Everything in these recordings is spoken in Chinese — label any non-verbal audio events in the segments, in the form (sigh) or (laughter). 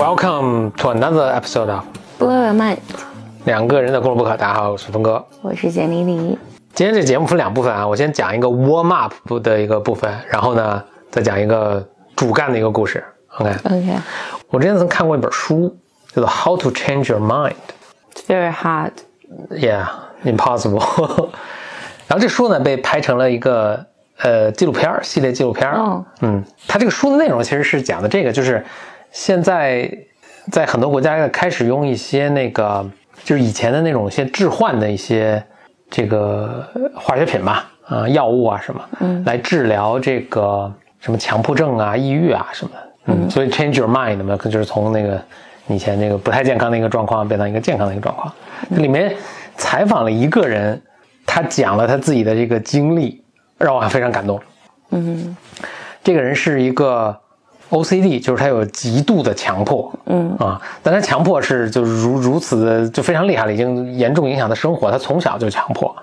Welcome to another episode of 波尔曼，两个人的公路不可。大家好，我是峰哥。我是简丽丽。今天这节目分两部分啊，我先讲一个 warm up 的一个部分，然后呢再讲一个主干的一个故事。OK，OK，我之前曾看过一本书，叫做《How to Change Your Mind》。It's very hard。Yeah, impossible。(laughs) 然后这书呢被拍成了一个呃纪录片儿系列纪录片儿。哦嗯，它这个书的内容其实是讲的这个，就是现在在很多国家开始用一些那个就是以前的那种一些致幻的一些这个化学品吧，啊、药物啊什么，嗯，来治疗这个什么强迫症啊、抑郁啊什么的。嗯，所以 change your mind 嘛，就是从那个以前那个不太健康的一个状况变成一个健康的一个状况。这里面采访了一个人，他讲了他自己的这个经历，让我非常感动。嗯这个人是一个 OCD，就是他有极度的强迫，嗯啊，但他强迫是就如如此的就非常厉害了，已经严重影响他生活。他从小就强迫，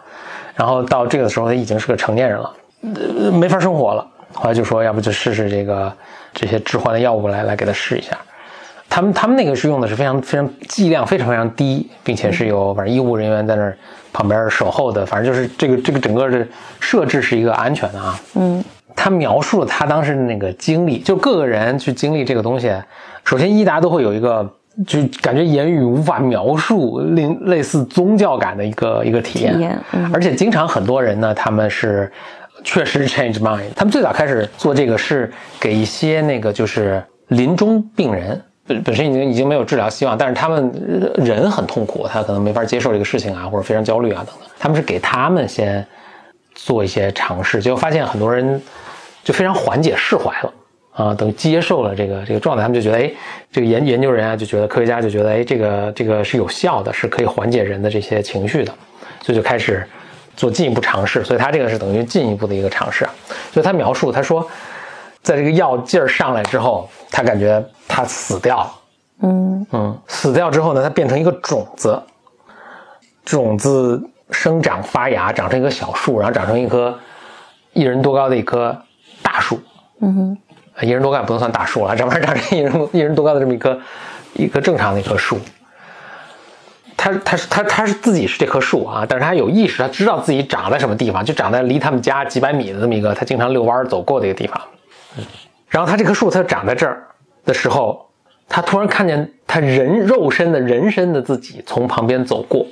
然后到这个时候他已经是个成年人了，呃，没法生活了。后来就说，要不就试试这个这些致幻的药物来来给他试一下。他们他们那个是用的是非常非常剂量非常非常低，并且是有反正医务人员在那儿旁边守候的，反正就是这个这个整个的设置是一个安全的啊。嗯他描述了他当时的那个经历，就各个人去经历这个东西，首先伊达都会有一个，就感觉言语无法描述，类类似宗教感的一个一个体验，体验嗯而且经常很多人呢，他们是确实 (laughs) change mind，他们最早开始做这个是给一些那个就是临终病人。本本身已经已经没有治疗希望，但是他们呃人很痛苦，他可能没法接受这个事情啊，或者非常焦虑啊等等。他们是给他们先做一些尝试，结果发现很多人就非常缓解释怀了啊，等接受了这个这个状态，他们就觉得，哎，这个研研究人啊就觉得科学家就觉得，哎，这个这个是有效的，是可以缓解人的这些情绪的，所以就开始做进一步尝试。所以他这个是等于进一步的一个尝试啊。所以他描述他说，在这个药劲儿上来之后，他感觉他死掉了。嗯嗯，死掉之后呢，它变成一个种子，种子生长发芽，长成一棵小树，然后长成一棵一人多高的一棵大树。嗯哼啊一人多高也不能算大树了，长成长成一人一人多高的这么一棵一棵正常的一棵树。他他是他他是自己是这棵树啊，但是他有意识，他知道自己长在什么地方，就长在离他们家几百米的这么一个他经常遛弯儿走过的一个地方。然后他这棵树，它长在这儿的时候，他突然看见他人肉身的人身的自己从旁边走过，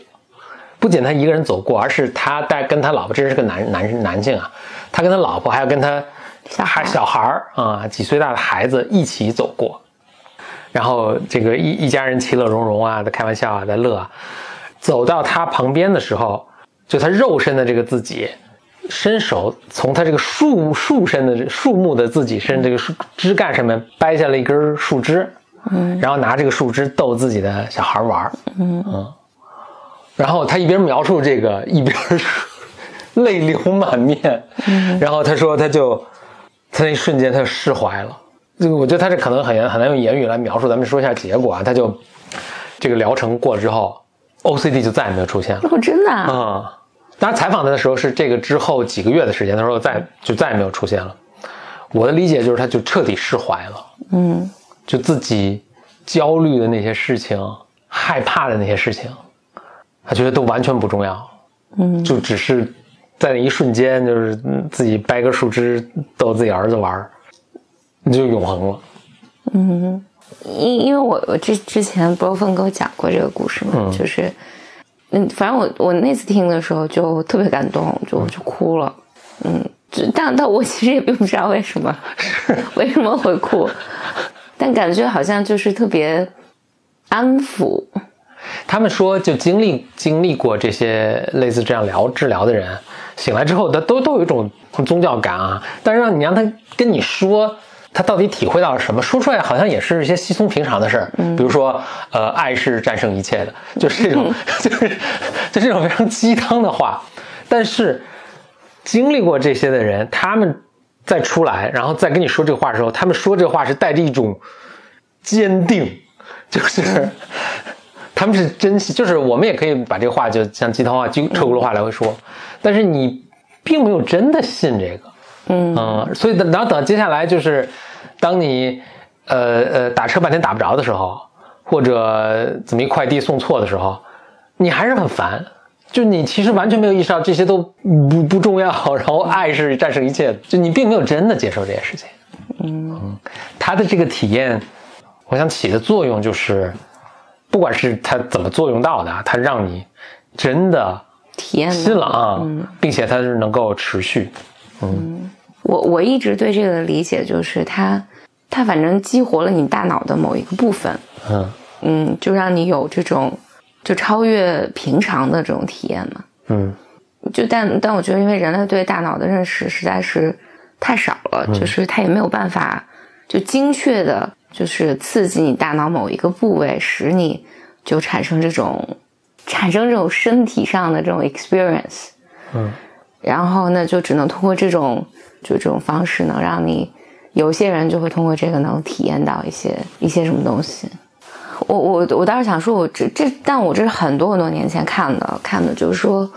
不仅他一个人走过，而是他带跟他老婆，这是个男男男性啊，他跟他老婆还有跟他小孩还小孩儿啊，几岁大的孩子一起走过，然后这个一一家人其乐融融啊，在开玩笑啊，在乐啊。走到他旁边的时候，就他肉身的这个自己，伸手从他这个树树身的树木的自己身这个树枝干上面掰下了一根树枝，嗯。然后拿这个树枝逗自己的小孩玩儿。嗯。然后他一边描述这个，一边 (laughs) 泪流满面。然后他说，他就他那一瞬间他就释怀了。这个我觉得他这可能很难很难用言语来描述。咱们说一下结果啊，他就这个疗程过了之后，OCD 就再也没有出现了。哦，真的啊？啊、当然采访他的时候是这个之后几个月的时间，他说再就再也没有出现了。我的理解就是他就彻底释怀了。嗯就自己焦虑的那些事情、害怕的那些事情，他觉得都完全不重要，嗯就只是在那一瞬间，就是嗯自己掰个树枝逗自己儿子玩儿，就永恒了。嗯，因因为我我之之前波峰给我讲过这个故事嘛，嗯就是嗯，反正我我那次听的时候就特别感动，就就哭了。嗯，只但但我其实也并不知道为什么 (laughs) 为什么会哭，(laughs) 但感觉好像就是特别安抚。他们说，就经历经历过这些类似这样疗治疗的人，醒来之后，他都都有一种宗教感啊。但是让你让他跟你说，他到底体会到了什么，说出来好像也是一些稀松平常的事儿。比如说，呃，爱是战胜一切的，就是这种，(laughs) 就是就这种非常鸡汤的话。但是经历过这些的人，他们再出来，然后再跟你说这个话的时候，他们说这话是带着一种坚定，就是。他们是真心，就是我们也可以把这个话就像鸡汤话、鸡车轱辘话来回说，但是你并没有真的信这个，嗯嗯，所以等然后等接下来就是，当你呃呃打车半天打不着的时候，或者怎么一快递送错的时候，你还是很烦。就你其实完全没有意识到这些都不不重要，(laughs) 然后爱是战胜一切，就你并没有真的接受这件事情。嗯，他的这个体验，我想起的作用就是，不管是它怎么作用到的，它让你真的体验新了啊，嗯，并且它是能够持续。嗯，我我一直对这个理解就是，它它反正激活了你大脑的某一个部分，嗯。嗯，就让你有这种就超越平常的这种体验嘛。嗯，就但但我觉得，因为人类对大脑的认识实在是。太少了，就是它也没有办法就精确的，就是刺激你大脑某一个部位，使你就产生这种产生这种身体上的这种 experience。嗯，然后呢，就只能通过这种就这种方式，能让你有些人就会通过这个能体验到一些一些什么东西。我我我倒是想说，我这这，但我这是很多很多年前看的，看的就是说，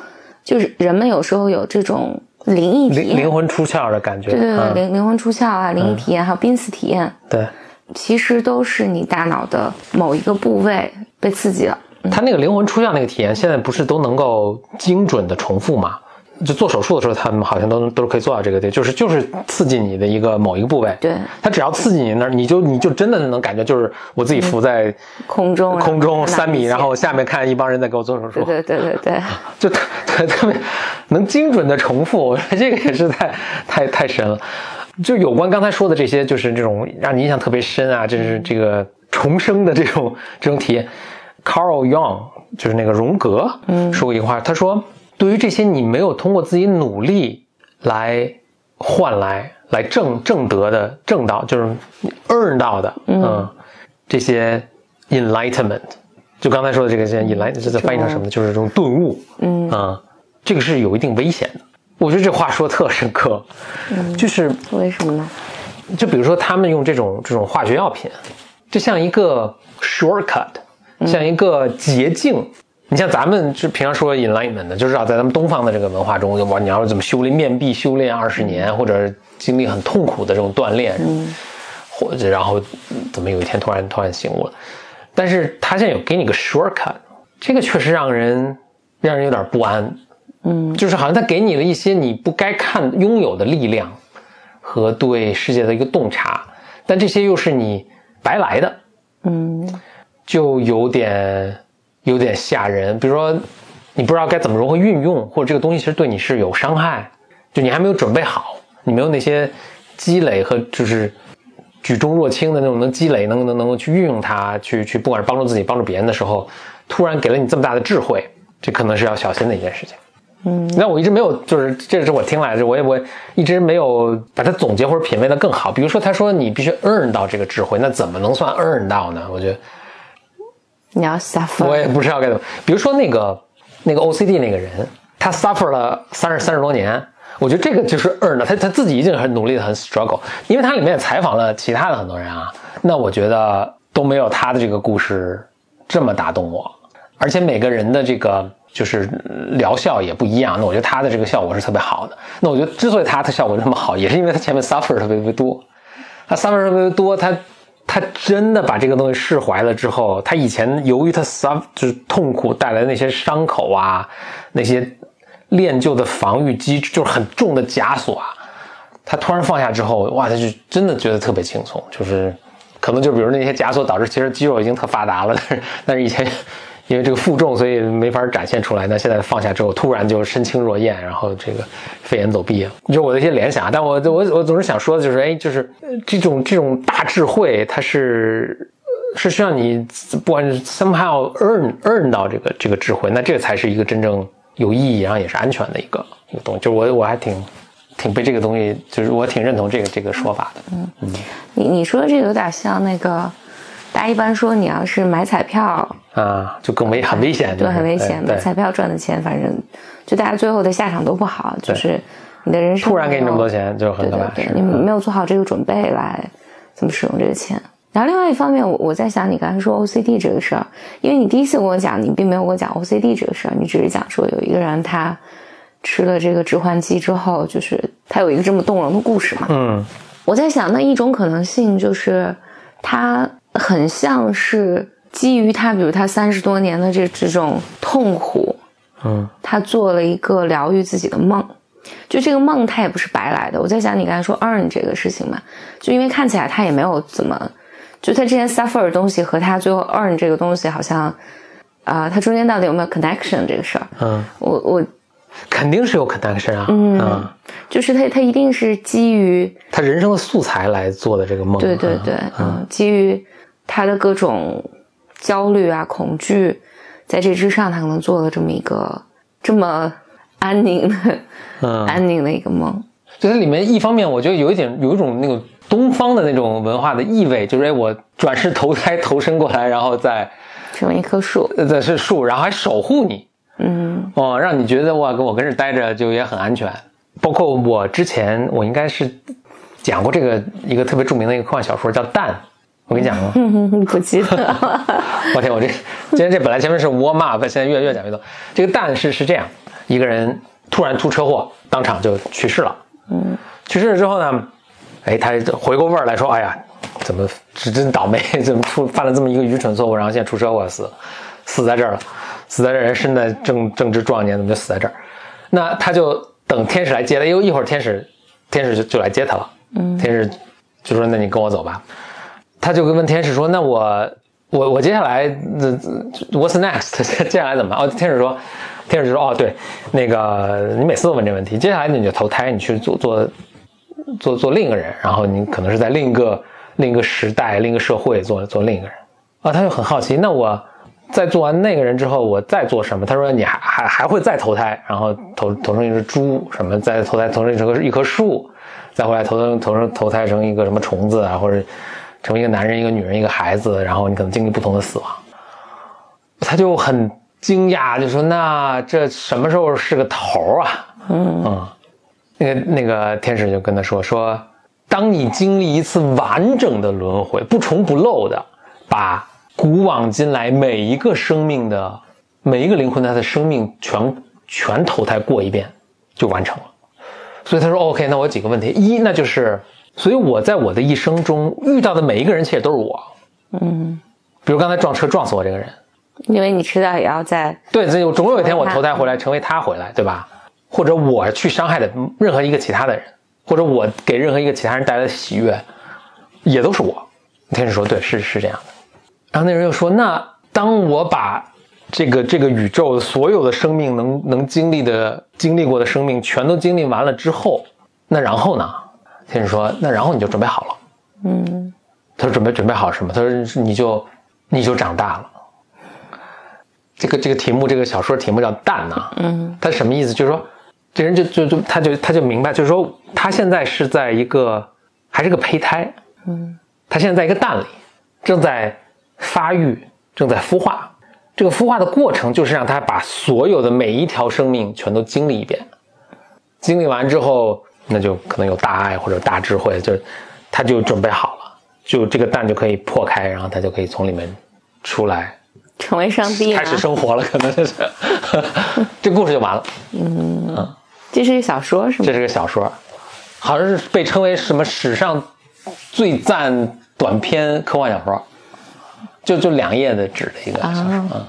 就是人们有时候有这种。灵异体验，灵魂出窍的感觉，对对对，灵灵魂出窍啊，灵异体验还有濒死体验，对，其实都是你大脑的某一个部位被刺激了。他那个灵魂出窍那个体验，现在不是都能够精准的重复吗？就做手术的时候，他们好像都都是可以做到这个，对，就是就是刺激你的一个某一个部位，对，他只要刺激你那儿，你就你就真的能感觉，就是我自己浮在空中，空中三米，然后下面看一帮人在给我做手术，对对对对对，(laughs) 就特特别能精准的重复，我觉得这个也是太太太神了。就有关刚才说的这些，就是这种让你印象特别深啊，就是这个重生的这种这种体验。Carl Jung 就是那个荣格，嗯，说过一句话，他说。对于这些你没有通过自己努力来换来、来挣挣得的、挣到，就是 earn 到的，嗯，这些 enlightenment，就刚才说的这个些 enlightenment，这翻译成什么呢？就是这种顿悟，嗯啊，这个是有一定危险的。我觉得这话说特深刻，嗯，就是为什么呢？就比如说他们用这种这种化学药品，就像一个 shortcut，像一个捷径。你像咱们就平常说 enlightenment 的，就知道在咱们东方的这个文化中，哇，你要怎么修炼面壁修炼二十年，或者经历很痛苦的这种锻炼，嗯，或者然后怎么有一天突然突然醒悟了？但是他现在有给你个 shortcut，这个确实让人让人有点不安，嗯，就是好像他给你了一些你不该看拥有的力量和对世界的一个洞察，但这些又是你白来的，嗯，就有点。有点吓人，比如说，你不知道该怎么如何运用，或者这个东西其实对你是有伤害，就你还没有准备好，你没有那些积累和就是举重若轻的那种能积累，能能能够去运用它，去去不管是帮助自己帮助别人的时候，突然给了你这么大的智慧，这可能是要小心的一件事情。嗯，那我一直没有，就是这是我听来的，我也我一直没有把它总结或者品味的更好。比如说他说你必须 earn 到这个智慧，那怎么能算 earn 到呢？我觉得。你要 suffer，我也不知道该怎么。比如说那个那个 OCD 那个人，他 suffer 了三十三十多年，我觉得这个就是 earn 他他自己已经很努力的很 struggle，因为他里面采访了其他的很多人啊，那我觉得都没有他的这个故事这么打动我，而且每个人的这个就是疗效也不一样，那我觉得他的这个效果是特别好的。那我觉得之所以他的效果这么好，也是因为他前面 suffer 特别特别多，他 suffer 特别多，他。他真的把这个东西释怀了之后，他以前由于他伤就是痛苦带来的那些伤口啊，那些练就的防御机制就是很重的枷锁啊，他突然放下之后，哇，他就真的觉得特别轻松，就是可能就比如那些枷锁导致其实肌肉已经特发达了，但是但是以前。因为这个负重，所以没法展现出来。那现在放下之后，突然就身轻若燕，然后这个飞檐走壁，就我的一些联想。但我我我总是想说的就是，哎，就是这种这种大智慧，它是是需要你不管 somehow earn earn 到这个这个智慧，那这才是一个真正有意义，然后也是安全的一个一个东西。就我我还挺挺被这个东西，就是我挺认同这个这个说法的。嗯嗯，你你说这个有点像那个。大家一般说，你要是买彩票啊，就更危很危险，对，很危险。买彩票赚的钱，反正就大家最后的下场都不好，就是你的人生突然给你这么多钱，就很可怕。你没有做好这个准备来怎么使用这个钱。然后另外一方面，我我在想，你刚才说 OCD 这个事儿，因为你第一次跟我讲，你并没有跟我讲 OCD 这个事儿，你只是讲说有一个人他吃了这个致幻剂之后，就是他有一个这么动容的故事嘛。嗯，我在想，那一种可能性就是。它很像是基于他，比如他三十多年的这这种痛苦，嗯他做了一个疗愈自己的梦。就这个梦，他也不是白来的。我在想你刚才说 earn 这个事情嘛，就因为看起来他也没有怎么，就他之前 suffer 的东西和他最后 earn 这个东西好像，啊、他中间到底有没有 connection 这个事儿？嗯，我我肯定是有 connection 啊，嗯，就是他他一定是基于他人生的素材来做的这个梦，对对对，嗯，基于他的各种焦虑啊、恐惧，在这之上，他可能做了这么一个这么安宁的、嗯，(laughs) 安宁的一个梦。就它里面一方面我觉得有一点有一种那种东方的那种文化的意味，就是哎我转世投胎投身过来，然后再成为一棵树，呃再是树，然后还守护你，嗯哦，让你觉得哇，跟我跟这待着就也很安全。包括我之前我应该是讲过这个一个特别著名的一个科幻小说叫《蛋》，我跟你讲过。(laughs) 嗯，不记得了。(laughs) 我天，我这今天这本来前面是 warm up，现在越越讲越多。这个但是是这样，一个人突然出车祸，当场就去世了。嗯，去世了之后呢，哎，他回过味儿来说，哎呀，怎么是真倒霉，(laughs) 怎么出犯了这么一个愚蠢错误，然后现在出车祸死，死在这儿了，死在这人身在正正值壮年，怎么就死在这儿？那他就等天使来接他，因为一会儿天使天使就就来接他了。嗯，天使就说：“那你跟我走吧。”他就问天使说：“那我我我接下来 What's next？(laughs) 接下来怎么办？”哦，天使说，天使说：“哦，对，那个你每次都问这问题，接下来你就投胎，你去做做做做另一个人，然后你可能是在另一个另一个时代、另一个社会做做另一个人。”啊，他就很好奇，那我在做完那个人之后，我再做什么？他说：“你还还还会再投胎，然后投投成一只猪，什么再投胎投成一棵一棵树，再回来投成投成投胎成一个什么虫子啊，或者。”成为一个男人、一个女人、一个孩子，然后你可能经历不同的死亡，他就很惊讶，就说：“那这什么时候是个头啊？”嗯嗯，那个那个天使就跟他说：“说当你经历一次完整的轮回，不重不漏的，把古往今来每一个生命的每一个灵魂他的生命全全投胎过一遍，就完成了。”所以他说：“OK，那我有几个问题，一那就是。”所以我在我的一生中遇到的每一个人，其实都是我。嗯，比如刚才撞车撞死我这个人，因为你迟早也要在对，这有总有一天我投胎回来，成为他回来，对吧？或者我去伤害的任何一个其他的人，或者我给任何一个其他人带来的喜悦，也都是我。天使说：“对，是是这样的。”然后那人又说：“那当我把这个这个宇宙所有的生命能能经历的经历过的生命全都经历完了之后，那然后呢？”天使说：“那然后你就准备好了。”嗯，他说：“准备准备好什么？”他说：“你就你就长大了。”这个这个题目，这个小说题目叫“蛋”呐。嗯，他什么意思？就是说，这人就就就他就他就明白，就是说他现在是在一个还是个胚胎。嗯，他现在在一个蛋里，正在发育，正在孵化。这个孵化的过程就是让他把所有的每一条生命全都经历一遍。经历完之后。那就可能有大爱或者大智慧，就他就准备好了，就这个蛋就可以破开，然后他就可以从里面出来，成为上帝，开始生活了，可能就是 (laughs) 这故事就完了。嗯，嗯这是个小说是吗？这是个小说，好像是被称为什么史上最赞短篇科幻小说，就就两页的纸的一个小说。啊、嗯，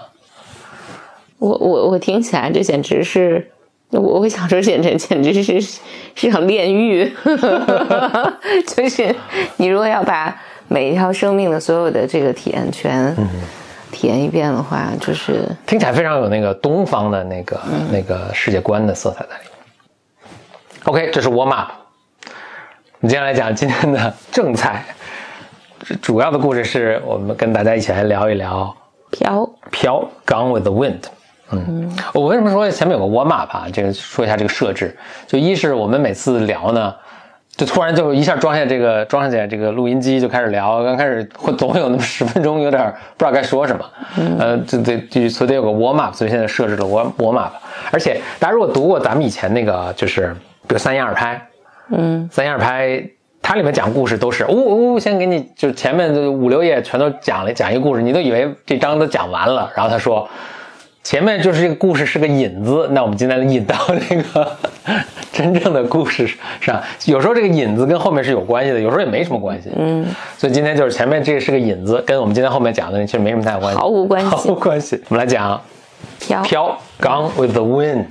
我我我听起来这简直是。我会想说，简直简直是是场炼狱，(laughs) 就是你如果要把每一条生命的所有的这个体验全体验一遍的话，就是听起来非常有那个东方的那个、嗯、那个世界观的色彩在里面。OK，这是 warm up。我们接下来讲今天的正菜，主要的故事是我们跟大家一起来聊一聊飘飘 Gone with the Wind。嗯，我为什么说前面有个 warm up 啊？这个说一下这个设置，就一是我们每次聊呢，就突然就一下装下这个装上去这个录音机就开始聊，刚开始会总会有那么十分钟有点不知道该说什么，呃，这得就所以得有个 warm up，所以现在设置了 warm warm up。而且大家如果读过咱们以前那个就是比如三言二拍，嗯，三言二拍。它里面讲故事都是，呜、哦、呜，先给你就前面五六页全都讲了讲一个故事，你都以为这章都讲完了，然后他说。前面就是这个故事是个引子，那我们今天引到这个 (laughs) 真正的故事上。有时候这个引子跟后面是有关系的，有时候也没什么关系。嗯，所以今天就是前面这个是个引子，跟我们今天后面讲的其实没什么太大关系，毫无关系，毫无关系。我们来讲飘飘，Gone with the Wind。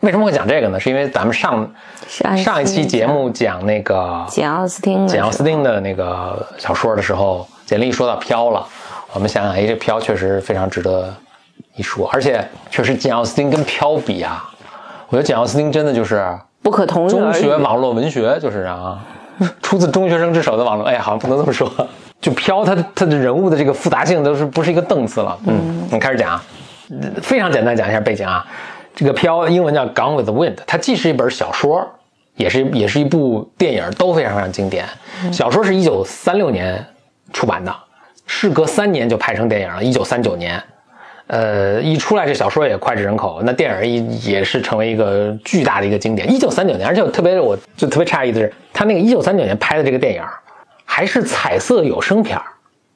为什么会讲这个呢？是因为咱们上上上一期节目讲那个简奥斯汀的简奥斯汀的那个小说的时候，简历说到飘了，我们想想，哎，这飘确实非常值得一说，而且确实简奥斯汀跟飘比啊，我觉得简奥斯汀真的就是不可同日中。学网络文学，就是啊，出自中学生之手的网络，哎，好像不能这么说，就飘他他的人物的这个复杂性都是不是一个档次了，嗯，我们开始讲啊，非常简单讲一下背景啊，这个飘英文叫《Gone with the Wind》，它既是一本小说，也是也是一部电影，都非常非常经典。小说是一九三六年出版的，事隔三年就拍成电影了，一九三九年。呃，一出来这小说也脍炙人口，那电影也也是成为一个巨大的一个经典。一九三九年，而且我特别我就特别诧异的是，他那个一九三九年拍的这个电影还是彩色有声片儿。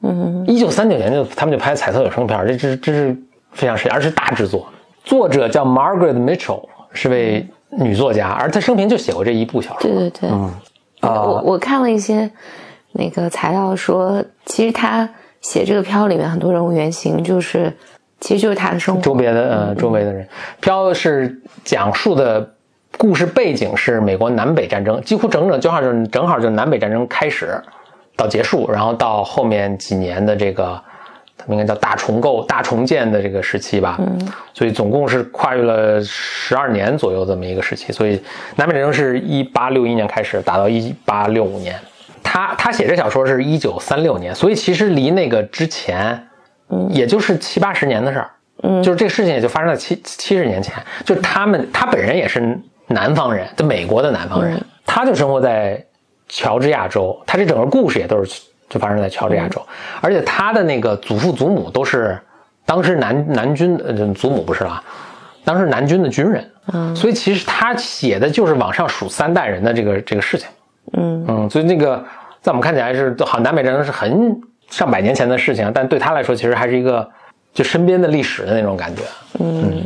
嗯，一九三九年就他们就拍彩色有声片儿，这这这是非常神奇，而是大制作。作者叫 Margaret Mitchell，是位女作家，而她生平就写过这一部小说。对对对，啊我我看了一些那个材料说，其实他写这个片里面很多人物原型就是，其实就是他的生活。周边的呃周围的人，飘是讲述的故事背景是美国南北战争，几乎整整就好就是正好就是南北战争开始到结束，然后到后面几年的这个他们应该叫大重构、大重建的这个时期吧，嗯，所以总共是跨越了十二年左右这么一个时期，所以南北战争是一八六一年开始，打到一八六五年。他他写这小说是一九三六年，所以其实离那个之前，嗯，也就是七八十年的事儿，嗯，就是这个事情也就发生在七七十年前，就是他们他本人也是南方人，就美国的南方人，他就生活在乔治亚州，他这整个故事也都是就发生在乔治亚州，而且他的那个祖父祖母都是当时南南军呃祖母不是啦，当时南军的军人，嗯，所以其实他写的就是往上数三代人的这个这个事情。嗯。嗯，所以那个在我们看起来是好，南北战争是很上百年前的事情，但对他来说其实还是一个就身边的历史的那种感觉。嗯。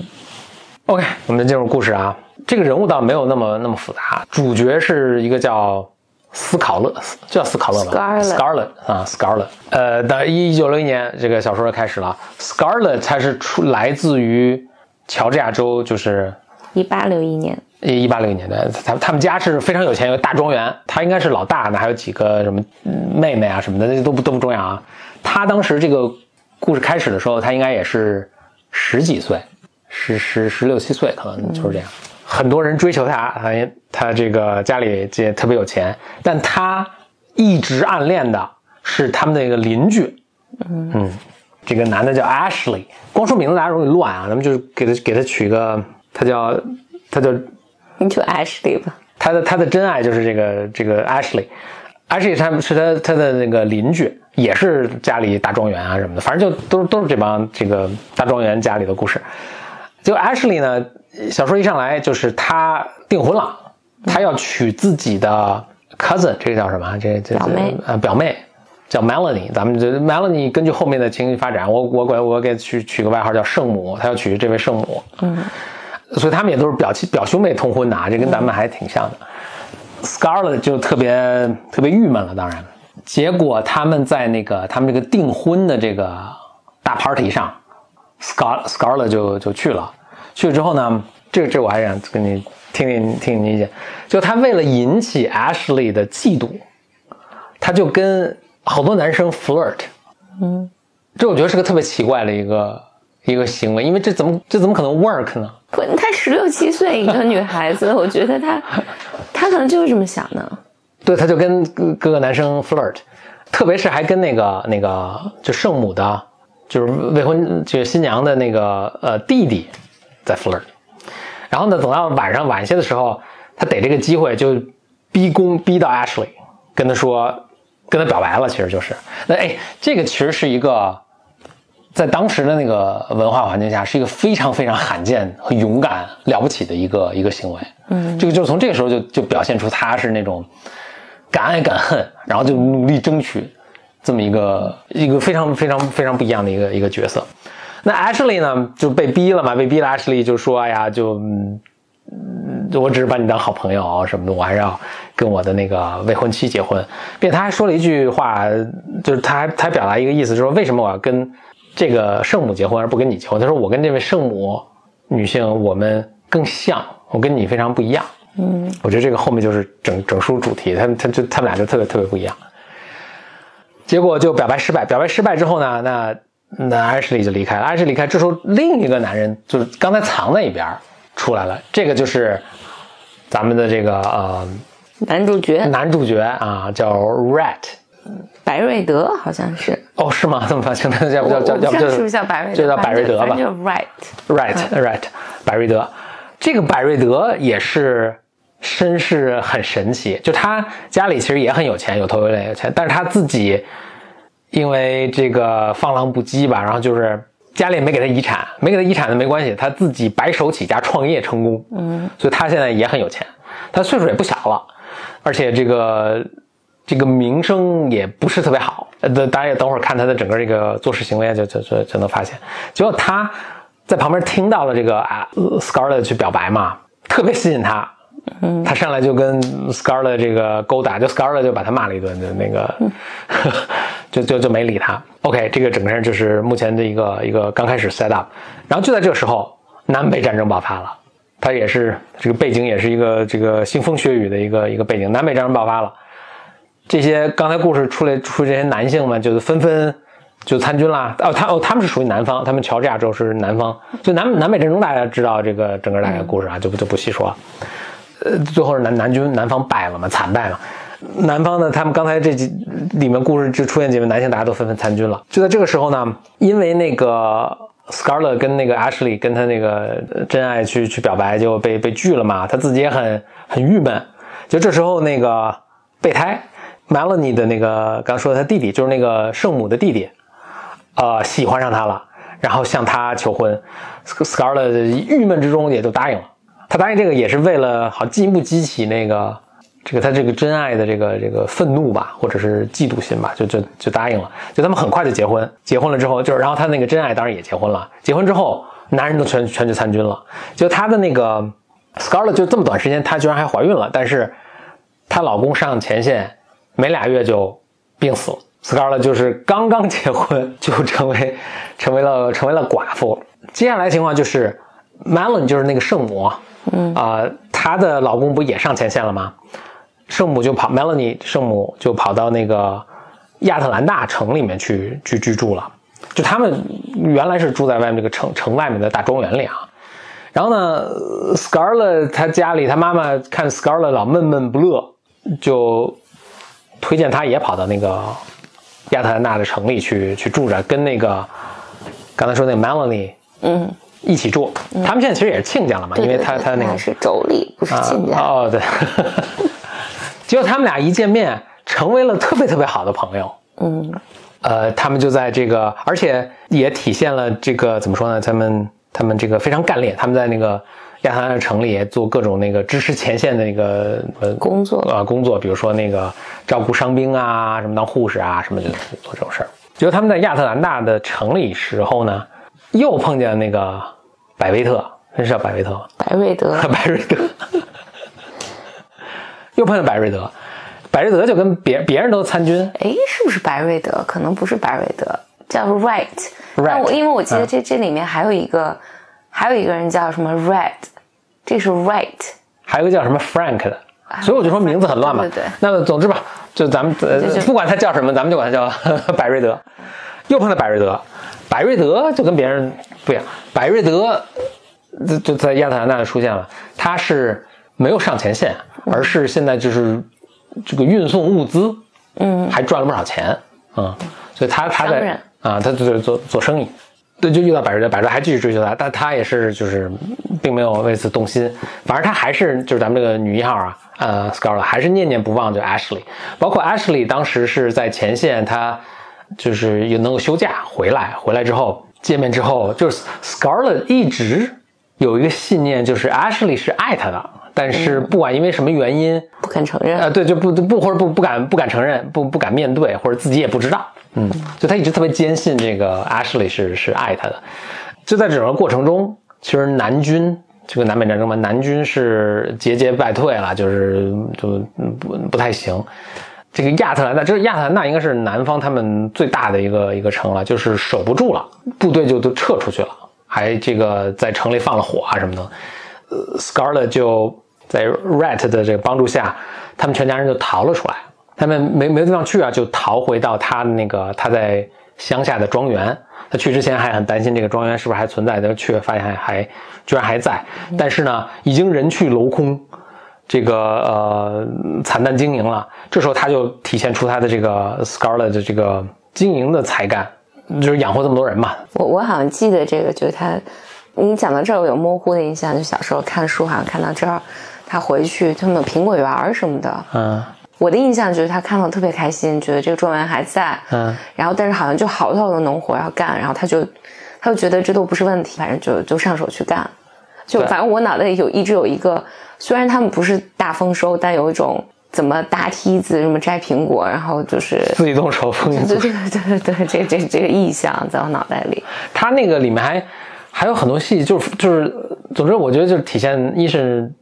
OK，我们进入故事啊，这个人物倒没有那么那么复杂，主角是一个叫斯考勒，叫斯考勒吧 Scarlett 啊，Scarlett。呃，到一九六一年这个小说开始了，Scarlett 它是出来自于乔治亚州，就是一八六一年，一八六一年代，他他们家是非常有钱，有个大庄园，他应该是老大呢，还有几个什么嗯妹妹啊什么的，那都不都不重要啊。他当时这个故事开始的时候，他应该也是十几岁，十十十六七岁，可能就是这样。很多人追求他，他他这个家里也特别有钱，但他一直暗恋的是他们的一个邻居，嗯，这个男的叫 Ashley，光说名字大家容易乱啊，咱们就是给他给他取一个，他叫他叫你就 Ashley 吧。他的他的真爱就是这个这个 Ashley，Ashley 他们是他他的那个邻居，也是家里大庄园啊什么的，反正就都都是这帮这个大庄园家里的故事。就 Ashley 呢，小说一上来就是他订婚了，他要娶自己的 cousin，这个叫什么？这这表妹呃表妹叫 Melanie，咱们这 Melanie 根据后面的情绪发展，我我管我给取取个外号叫圣母，他要娶这位圣母。嗯。所以他们也都是表亲表兄妹通婚的啊，这跟咱们还挺像的。Scarlett 就特别特别郁闷了，当然，结果他们在那个他们这个订婚的这个大 party 上，Scar Scarlett 就就去了。去了之后呢，这这我还想跟你听听听你意见，就他为了引起 Ashley 的嫉妒，他就跟好多男生 flirt，嗯，这我觉得是个特别奇怪的一个一个行为，因为这怎么这怎么可能 work 呢？不，她十六七岁一个女孩子，我觉得她她可能就是这么想的。对，她就跟各各个男生 flirt，特别是还跟那个那个就圣母的，就是未婚就是新娘的那个呃弟弟在 flirt。然后呢，等到晚上晚些的时候，他逮这个机会就逼宫逼到 Ashley，跟他说，跟他表白了，其实就是那哎，这个其实是一个在当时的那个文化环境下，是一个非常非常罕见和勇敢了不起的一个一个行为。嗯，这个就是从这个时候就就表现出他是那种敢爱敢恨，然后就努力争取这么一个一个非常非常非常不一样的一个一个角色。那 Ashley 呢就被逼了嘛，被逼了。Ashley 就说：“哎呀，就嗯，我只是把你当好朋友什么的，我还是要跟我的那个未婚妻结婚。”并且他还说了一句话，就是他还他还表达一个意思，就是说为什么我要跟这个圣母结婚而不跟你结婚？他说：“我跟这位圣母女性，我们更像，我跟你非常不一样。”嗯，我觉得这个后面就是整整书主题，他们他就他们俩就特别特别不一样。结果就表白失败，表白失败之后呢，那那安什利就离开了。安什利离开，这时候另一个男人就是刚才藏在一边出来了，这个就是咱们的这个呃男主角，男主角啊，叫 Rat，白瑞德好像是。哦，是吗？(laughs) 这么发现的叫不叫叫叫是不是叫白瑞德？就叫白瑞德吧。叫 Right，Right，Right，白瑞德。这个百瑞德也是身世很神奇，就他家里其实也很有钱，有头有脸有钱，但是他自己因为这个放浪不羁吧，然后就是家里也没给他遗产，没给他遗产的没关系，他自己白手起家创业成功，嗯，所以他现在也很有钱，他岁数也不小了，而且这个这个名声也不是特别好，呃，大家也等会儿看他的整个这个做事行为就就就就能发现，结果他。在旁边听到了这个啊，Scarlett 去表白嘛，特别吸引他。嗯，他上来就跟 Scarlett 这个勾搭，就 Scarlett 就把他骂了一顿，就那个，(laughs) 就就就没理他。OK，这个整个人就是目前的一个一个刚开始 set up。然后就在这个时候，南北战争爆发了。他也是这个背景，也是一个这个腥风血雨的一个一个背景。南北战争爆发了，这些刚才故事出来出这些男性们，就是纷纷。就参军啦！哦，他哦，他们是属于南方，他们乔治亚州是南方。就南南北战争，大家知道这个整个大概故事啊，就不就不细说。呃，最后是南南军南方败了嘛，惨败嘛。南方呢，他们刚才这几里面故事就出现几位男性，大家都纷纷参军了。就在这个时候呢，因为那个 Scarlett 跟那个 Ashley 跟他那个真爱去去表白，就被被拒了嘛，他自己也很很郁闷。就这时候那个备胎 Melanie 的那个刚说的他弟弟，就是那个圣母的弟弟。呃，喜欢上他了，然后向他求婚，Scarlett 郁闷之中也就答应了。他答应这个也是为了好进一步激起那个这个他这个真爱的这个这个愤怒吧，或者是嫉妒心吧，就就就答应了。就他们很快就结婚，结婚了之后，就是然后他那个真爱当然也结婚了。结婚之后，男人都全全去参军了。就他的那个 Scarlett 就这么短时间，她居然还怀孕了，但是她老公上前线没俩月就病死了。Scarlett 就是刚刚结婚就成为成为了成为了寡妇。接下来情况就是 Melon 就是那个圣母，嗯啊，她的老公不也上前线了吗？圣母就跑，Melanie 圣母就跑到那个亚特兰大城里面去去居住了。就他们原来是住在外面这个城城外面的大庄园里啊。然后呢，Scarlett 她家里她妈妈看 Scarlett 老闷闷不乐，就推荐他也跑到那个。亚特兰大的城里去去住着，跟那个刚才说那个 Melanie，嗯，一起住。他们现在其实也是亲家了嘛，因为他他那个是妯娌，不是亲家。哦，对。(laughs) 结果他们俩一见面，成为了特别特别好的朋友。嗯，呃，他们就在这个，而且也体现了这个怎么说呢？他们他们这个非常干练，他们在那个。亚特兰大城里做各种那个支持前线的那个呃工作啊工作，比如说那个照顾伤兵啊，什么当护士啊，什么就做这种事儿。结果他们在亚特兰大的城里时候呢，又碰见那个百威特，是叫百威特吗？百瑞德，(laughs) 百瑞德，又碰见百瑞德，百瑞德就跟别别人都参军，哎，是不是百瑞德？可能不是百瑞德，叫 Right，Right。我因为我记得这这里面还有一个。还有一个人叫什么 Red，这是 Right，还有一个叫什么 Frank 的，所以我就说名字很乱嘛。对对。那么总之吧，就咱们呃，不管他叫什么，咱们就管他叫 (laughs) 百瑞德。又碰到百瑞德，百瑞德就跟别人不一样，百瑞德就在亚特兰大出现了。他是没有上前线，而是现在就是这个运送物资，嗯，还赚了不少钱，嗯，所以他他在啊，他就是做做生意。对，就遇到百瑞德，百瑞还继续追求他，但他也是就是并没有为此动心，反正他还是就是咱们这个女一号啊，呃，Scarlett 还是念念不忘就 Ashley，包括 Ashley 当时是在前线，他就是也能够休假回来，回来之后见面之后，就是 Scarlett 一直有一个信念，就是 Ashley 是爱他的，但是不管因为什么原因，不肯承认。呃，对，就不不或者不不敢不敢承认，不不敢面对，或者自己也不知道。嗯，就他一直特别坚信这个 Ashley 是是爱他的。就在整个过程中，其实南军这个南北战争嘛，南军是节节败退了，就是就不不太行。这个亚特兰大，这亚特兰大应该是南方他们最大的一个一个城了，就是守不住了，部队就都撤出去了，还这个在城里放了火啊什么的。呃，Scarlett 就在 Rat 的这个帮助下，他们全家人就逃了出来。他们没没地方去啊，就逃回到他那个他在乡下的庄园。他去之前还很担心这个庄园是不是还存在，他去发现还还居然还在，但是呢，已经人去楼空。这个呃惨淡经营了，这时候他就体现出他的这个 Scarlett 的这个经营的才干，就是养活这么多人嘛。我我好像记得这个，就是他，你讲到这儿我有模糊的印象，就小时候看书好像看到这儿，他回去他们有苹果园什么的，嗯，我的印象就是他看到特别开心，觉得这个状元还在，嗯，然后但是好像就好多好多农活要干，然后他就他就觉得这都不是问题，反正就就上手去干，就反正我脑袋里有一直有一个。虽然他们不是大丰收，但有一种怎么搭梯子、什么摘苹果，然后就是自己动手丰 (laughs) 对对对对对，这这这个意象在我脑袋里。他那个里面还还有很多戏，就是就是，总之我觉得就是体现一是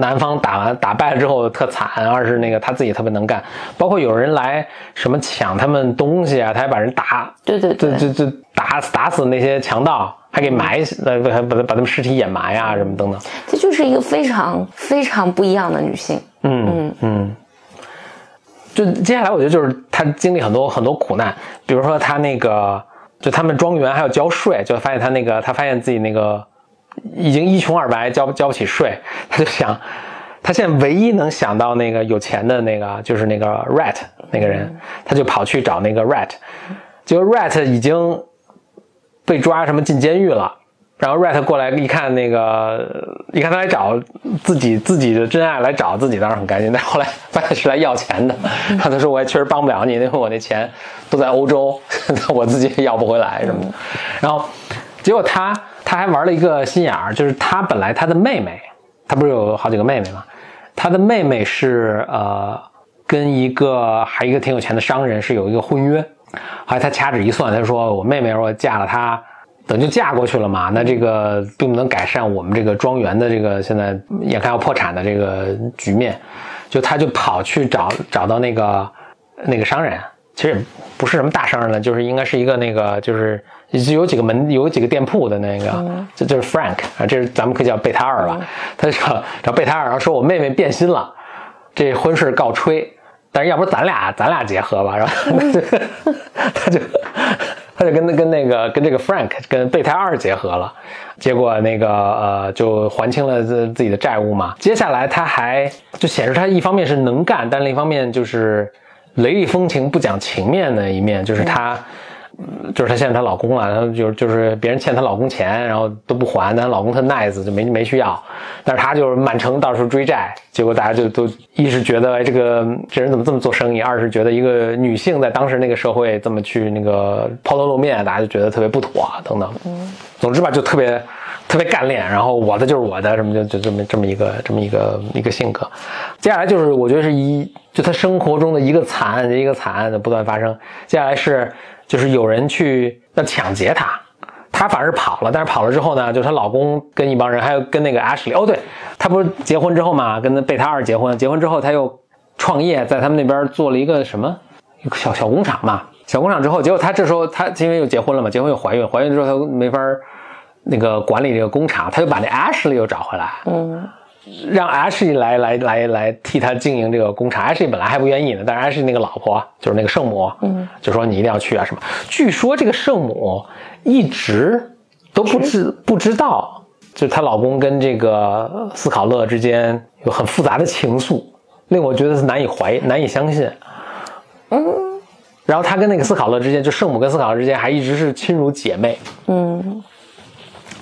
南方打完打败了之后特惨，二是那个他自己特别能干，包括有人来什么抢他们东西啊，他还把人打，对对对，就就打打死那些强盗。还给埋，呃，还把把他们尸体掩埋啊，什么等等。这就是一个非常非常不一样的女性。嗯嗯嗯。就接下来，我觉得就是她经历很多很多苦难，比如说她那个，就他们庄园还要交税，就发现她那个，她发现自己那个已经一穷二白，交交不起税，(laughs) 他就想，他现在唯一能想到那个有钱的那个，就是那个 Rat 那个人，他就跑去找那个 Rat，结果 Rat 已经。被抓什么进监狱了，然后 Rat 过来一看那个，一看他来找自己自己的真爱来找自己，当然很开心。但后来发现是来要钱的，然后他说我也确实帮不了你，因为我那钱都在欧洲，(laughs) 我自己也要不回来什么的。然后结果他他还玩了一个心眼儿，就是他本来他的妹妹，他不是有好几个妹妹吗？他的妹妹是呃跟一个还一个挺有钱的商人是有一个婚约。后来他掐指一算，他说：“我妹妹如果嫁了他，等就嫁过去了嘛，那这个并不能改善我们这个庄园的这个现在眼看要破产的这个局面。”就他就跑去找找到那个那个商人，其实不是什么大商人了，就是应该是一个那个就是有几个门有几个店铺的那个，这就是 Frank 啊，这是咱们可以叫贝塔二吧。他找找贝塔二，然后说我妹妹变心了，这婚事告吹。但是要不咱俩咱俩结合吧，然后 (laughs) 他就他就跟那跟那个跟这个 Frank 跟备胎二结合了，结果那个呃就还清了自自己的债务嘛。接下来他还就显示他一方面是能干，但另一方面就是雷厉风行不讲情面的一面，就是他。就是她现在她老公了，她就就是别人欠她老公钱，然后都不还，但她老公特 nice 就没没去要，但是她就是满城到处追债，结果大家就都一是觉得哎这个这人怎么这么做生意，二是觉得一个女性在当时那个社会这么去那个抛头露面，大家就觉得特别不妥等等。嗯，总之吧就特别特别干练，然后我的就是我的什么就就这么这么一个这么一个一个性格。接下来就是我觉得是一就她生活中的一个惨一个惨案的不断发生。接下来是。就是有人去要抢劫她，她反而跑了。但是跑了之后呢，就是她老公跟一帮人，还有跟那个 Ashley。哦，对，她不是结婚之后嘛，跟那贝塔二结婚。结婚之后，她又创业，在他们那边做了一个什么一个小小工厂嘛。小工厂之后，结果她这时候她因为又结婚了嘛，结婚又怀孕，怀孕之后她没法那个管理这个工厂，她就把那 Ashley 又找回来。嗯。让 Ashley 来来来来替他经营这个工厂，Ashley 本来还不愿意呢，但是 Ashley 那个老婆就是那个圣母，嗯，就说你一定要去啊什么。据说这个圣母一直都不知不知道，就她老公跟这个斯考勒之间有很复杂的情愫，令我觉得是难以怀难以相信。嗯，然后她跟那个斯考勒之间，就圣母跟斯考勒之间还一直是亲如姐妹。嗯，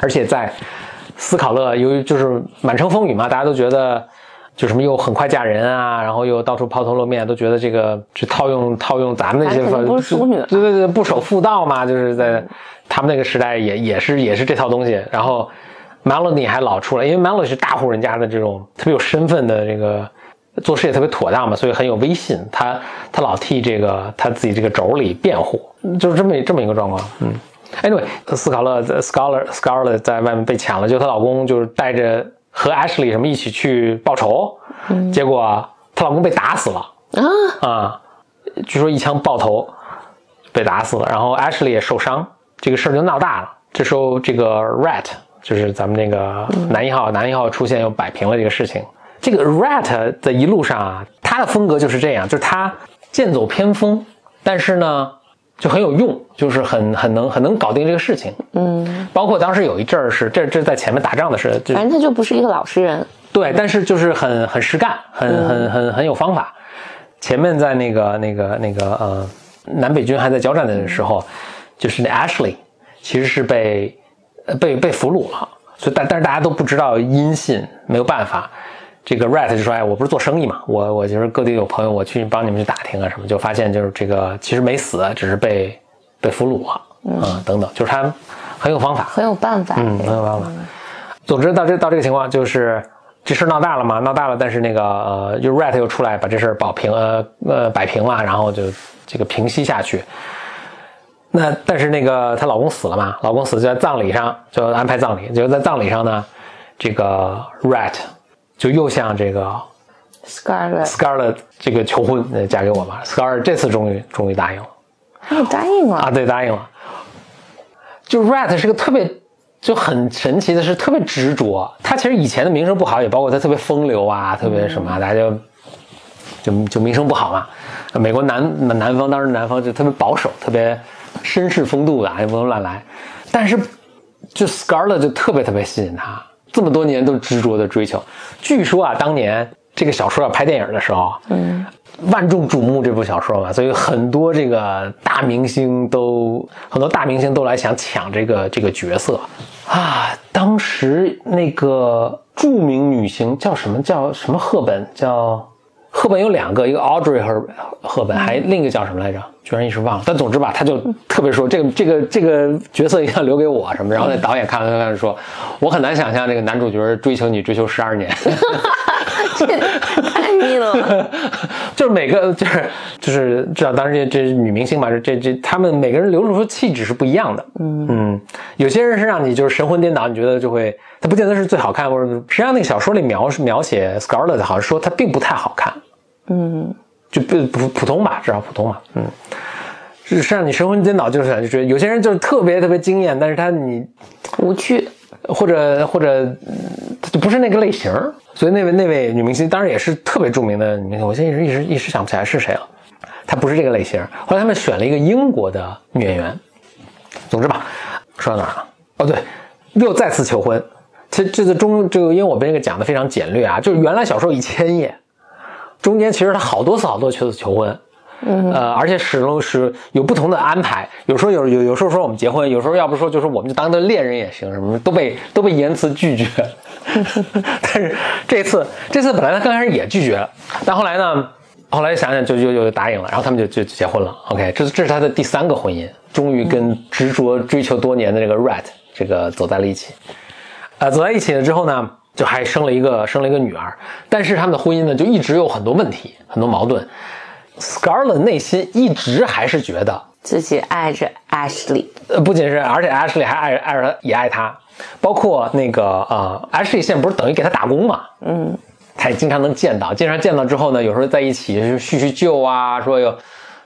而且在。斯考勒由于就是满城风雨嘛，大家都觉得就什么又很快嫁人啊，然后又到处抛头露面，都觉得这个就套用套用咱们那些不是淑女，对对对，不守妇道嘛，就是在他们那个时代也也是也是这套东西。然后 Melanie 还老出来，因为 Melanie 是大户人家的这种特别有身份的这个做事也特别妥当嘛，所以很有威信。他他老替这个他自己这个妯娌辩护，就是这么这么一个状况。嗯，Anyway，斯考勒 Scarlett Scarlett 在外面被抢了，就她老公就是带着和 Ashley 什么一起去报仇，结果她老公被打死了啊，啊，据说一枪爆头被打死了，然后 Ashley 也受伤，这个事儿就闹大了。这时候这个 Rat 就是咱们那个男一号，男一号出现又摆平了这个事情。这个 Rat 的一路上啊，他的风格就是这样，就是他剑走偏锋，但是呢就很有用，就是很很能很能搞定这个事情。嗯，包括当时有一阵儿是这这在前面打仗的是，就反正他就不是一个老实人。对，但是就是很很实干，很很很很有方法。前面在那个那个那个呃南北军还在交战的时候，就是那 Ashley 其实是被呃被被俘虏了，所以但但是大家都不知道音信，没有办法。这个 Rat 就说：“哎，我不是做生意嘛，我我就是各地有朋友，我去帮你们去打听啊什么，就发现就是这个其实没死，只是被被俘虏了，嗯，等等，就是他很有方法，很有办法。嗯，很有办法。总之到这到这个情况，就是这事儿闹大了嘛，闹大了，但是那个呃，就 Rat 又出来把这事儿保平呃呃摆平了，然后就这个平息下去。那但是那个她老公死了嘛，老公死就在葬礼上就安排葬礼，就在葬礼上呢，这个 Rat 就又向这个 Scarlett，Scarlett 这个求婚，呃嫁给我吧。Scarlett 这次终于终于答应了。他答应了。啊，对，答应了。就 Rat 是个特别就很神奇的是特别执着。他其实以前的名声不好，也包括他特别风流啊，特别什么啊，大家就就就名声不好嘛。美国南南方当时南方就特别保守，特别绅士风度的，也不能乱来。但是就 Scarlett 就特别特别吸引他，这么多年都执着的追求。据说啊，当年这个小说要拍电影的时候，嗯，万众瞩目这部小说嘛，所以很多这个大明星都很多大明星都来想抢这个这个角色啊。当时那个著名女星叫什么叫什么赫本叫赫本有两个，一个 Audrey 赫赫本，还另一个叫什么来着？居然一时忘了。但总之吧，他就特别说这个这个这个角色一定要留给我什么。然后那导演看了看看说，我很难想象这个男主角追求你追求十二年。(laughs) 这太腻了。(laughs) 就是每个就是就是知道，当时这这女明星嘛，这这这他们每个人流露出气质是不一样的。嗯嗯，有些人是让你就是神魂颠倒，你觉得就会，他不见得是最好看，或者实际上那个小说里描描写 Scarlett 好像说她并不太好看，嗯，就普普普通吧，至少普通吧。嗯，是是让你神魂颠倒，就是就觉得有些人就是特别特别惊艳，但是他你无趣。或者或者他就不是那个类型，所以那位那位女明星当然也是特别著名的女明星，我现在一时一时一时想不起来是谁了。她不是这个类型，后来他们选了一个英国的女演员。总之吧，说到哪儿了？哦，对，又再次求婚。其实这次中这个，因为我被这个讲的非常简略啊，就是原来小说一千页，中间其实他好多次好多次求婚。嗯，呃，而且始终是有不同的安排，有时候有有有时候说我们结婚，有时候要不说就是我们就当个恋人也行，什么都被都被言辞拒绝。(laughs) 但是这次这次本来他刚开始也拒绝了，但后来呢，后来想想就就就答应了，然后他们就就就结婚了。OK，这这是他的第三个婚姻，终于跟执着追求多年的这个 Rat 这个走在了一起。呃，走在一起了之后呢，就还生了一个生了一个女儿，但是他们的婚姻呢就一直有很多问题，很多矛盾。Scarlett 内心一直还是觉得，自己爱着 Ashley。呃，不仅是，而且 Ashley 还爱爱着她，也爱他，包括那个呃，Ashley 现在不是等于给他打工嘛，嗯，他也经常能见到，经常见到之后呢，有时候在一起叙叙旧啊，说有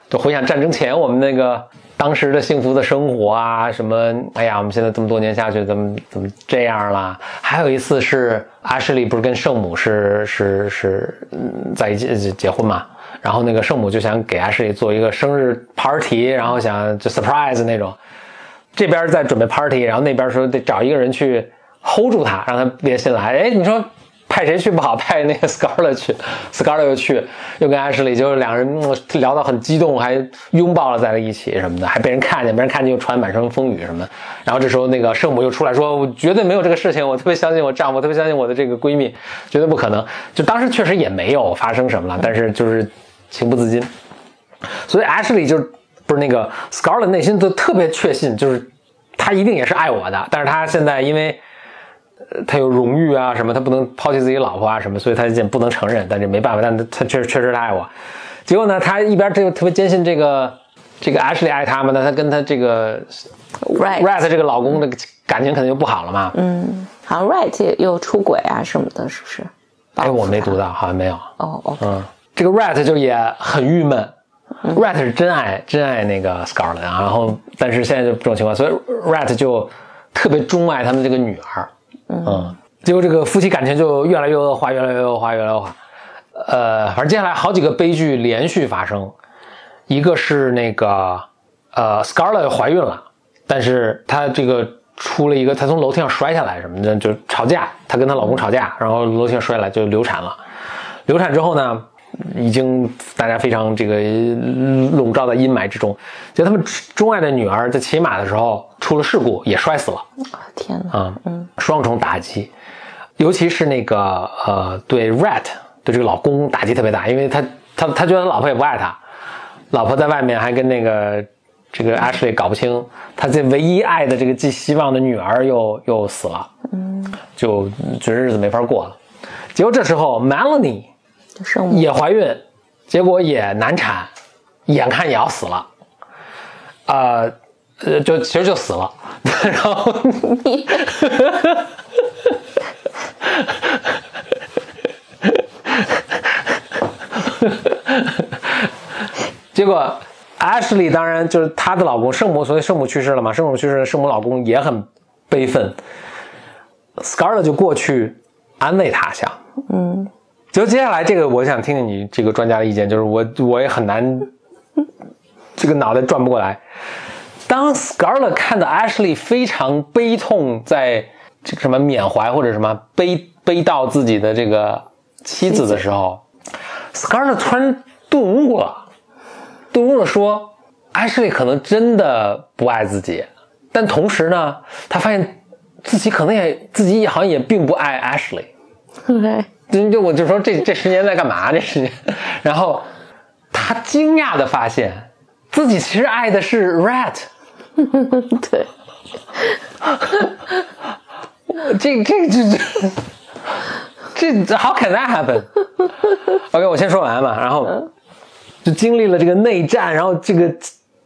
就回想战争前我们那个当时的幸福的生活啊，什么，哎呀，我们现在这么多年下去，怎么怎么这样啦？还有一次是阿什利不是跟圣母是是是在一起结婚嘛，然后那个圣母就想给阿什利做一个生日 party，然后想就 surprise 那种。这边在准备 party，然后那边说得找一个人去 hold 住他，让他别进来。哎，你说派谁去不好，派那个 Scarlett 去，Scarlett 又去，又跟 Ashley 就是两人、聊到很激动，还拥抱了在了一起什么的，还被人看见，被人看见又传满城风雨什么的。然后这时候那个圣母又出来说：“我绝对没有这个事情，我特别相信我丈夫，特别相信我的这个闺蜜，绝对不可能。”就当时确实也没有发生什么了，但是就是情不自禁。所以 Ashley 就不是那个 Scarlett 内心都特别确信，就是他一定也是爱我的，但是他现在因为他有荣誉啊什么，他不能抛弃自己老婆啊什么，所以他也不能承认，但这没办法，但他确实确实他爱我。结果呢，他一边这个特别坚信这个这个 Ashley 爱他嘛，那他跟他这个 Right 这个老公的感情肯定就不好了嘛。嗯，好像 Right 也有出轨啊什么的，是不是？哎，我没读到，好像没有。哦哦，嗯，这个 Rat 就也很郁闷。Rat 是真爱真爱那个 Scarlett，然后但是现在就这种情况，所以 Rat 就特别钟爱他们这个女儿。嗯，结果这个夫妻感情就越来越恶化，越来越恶化，越来越恶化。呃，反正接下来好几个悲剧连续发生，一个是那个呃 Scarlett 怀孕了，但是她这个出了一个，她从楼梯上摔下来什么的，就吵架，她跟她老公吵架，然后楼梯上摔下来就流产了。流产之后呢，已经大家非常这个笼罩在阴霾之中。就他们钟爱的女儿在骑马的时候出了事故，也摔死了。天哪！啊，嗯，双重打击，尤其是那个呃，对 Rat 对这个老公打击特别大，因为他他他觉得他老婆也不爱他，老婆在外面还跟那个这个 Ashley 搞不清，他这唯一爱的这个寄希望的女儿又又死了，嗯，就觉得日子没法过了。结果这时候 Melanie 就圣母。也怀孕，结果也难产，眼看也要死了，呃，呃，就其实就死了，(laughs) 然后你结果 Ashley 当然就是她的老公圣母，所以圣母去世了嘛，圣母去世，圣母老公也很悲愤，Scarlett 就过去安慰她，想，嗯，就接下来这个，我想听听你这个专家的意见，就是我我也很难，这个脑袋转不过来。当 Scarlett 看到 Ashley 非常悲痛，在这个什么缅怀或者什么悲悲悼自己的这个妻子的时候，Scarlett 突然顿悟了，顿悟了说，Ashley 可能真的不爱自己，但同时呢，他发现自己可能也自己好像也并不爱 Ashley。(laughs) 对，就就我就说这这十年在干嘛？这十年，然后他惊讶的发现自己其实爱的是 Rat。(laughs) 对，这这这这这 How can that happen? (laughs) OK，我先说完嘛，然后就经历了这个内战，然后这个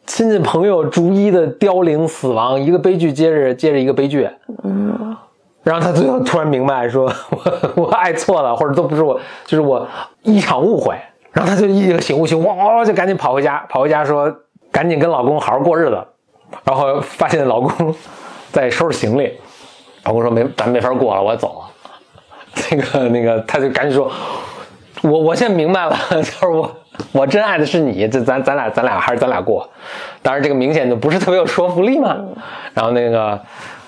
亲戚朋友逐一的凋零死亡，一个悲剧接着接着一个悲剧。嗯，然后他最后突然明白说，(laughs) 我我爱错了，或者都不是我，就是我一场误会。然后他就一醒悟醒悟，哇哇就赶紧跑回家，跑回家说赶紧跟老公好好过日子。然后发现老公 (laughs) 在收拾行李，老公说没咱没法过了，我要走了。(laughs) 那个那个他就赶紧说，我我现在明白了，就是我我真爱的是你，这咱咱俩咱俩还是咱俩过。当然这个明显就不是特别有说服力嘛。然后那个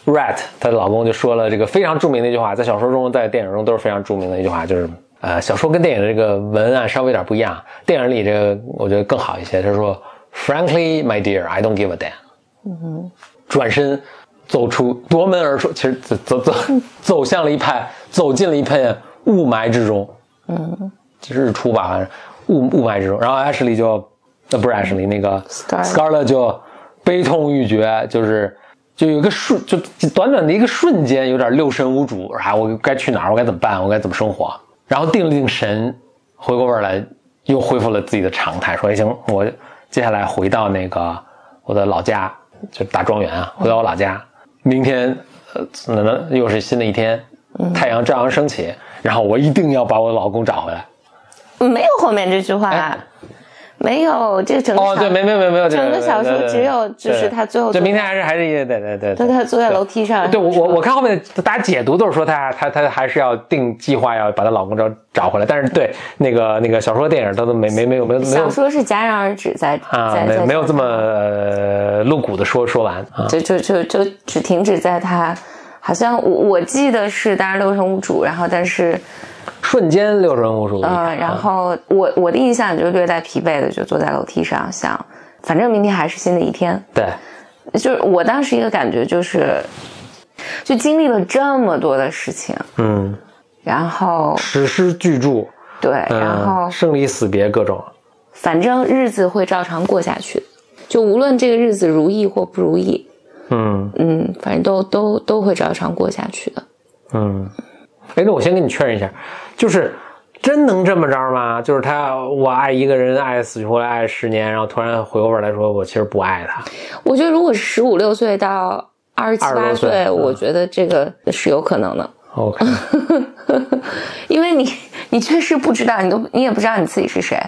Rat 她的老公就说了这个非常著名的一句话，在小说中在电影中都是非常著名的一句话，就是呃小说跟电影的这个文案稍微有点不一样，电影里这个我觉得更好一些。他说，Frankly, my dear, I don't give a damn。嗯转身走出夺门而出，其实走走走走向了一派，走进了一片雾霾之中。嗯日出吧，好像雾雾霾之中。然后 Ashley 就，呃，不是 Ashley，那个 Scarlett 就悲痛欲绝，就是就有一个瞬，就就短短的一个瞬间，有点六神无主啊！我该去哪儿？我该怎么办？我该怎么生活？然后定了定神，回过味儿来，又恢复了自己的常态，说：“哎，行，我接下来回到那个我的老家，就大庄园啊，回到我老家。明天，呃，那那又是新的一天，太阳照样升起，然后我一定要把我老公找回来。”没有后面这句话，没有这个整个哎哦，对，没没没没有整个小说只有就是他最后就明天还是还是一对对对对他坐在楼梯上，对我我我看后面大家解读都是说他他他还是要定计划要把她老公找找回来，但是对那个那个小说电影他都没没没有没有没有小说是戛然而止在啊没没有这么呃露骨的说说完啊。就就就就只停止在他，好像我我记得是当然六神无主，然后但是瞬间六神无主呃，然后我我的印象就是略带疲惫的，就坐在楼梯上想，反正明天还是新的一天。对。就是我当时一个感觉就是，就经历了这么多的事情，嗯。然后史诗巨著。对，嗯然后生离死别各种。反正日子会照常过下去，就无论这个日子如意或不如意，嗯。嗯，反正都都都会照常过下去的。嗯，哎，那我先跟你确认一下，就是真能这么着吗？就是他，我爱一个人爱死去活来爱十年，然后突然回过味来说，我其实不爱他。我觉得如果是十五六岁到二十七八岁，我觉得这个是有可能的。OK，(laughs) 因为你你确实不知道，你都你也不知道你自己是谁，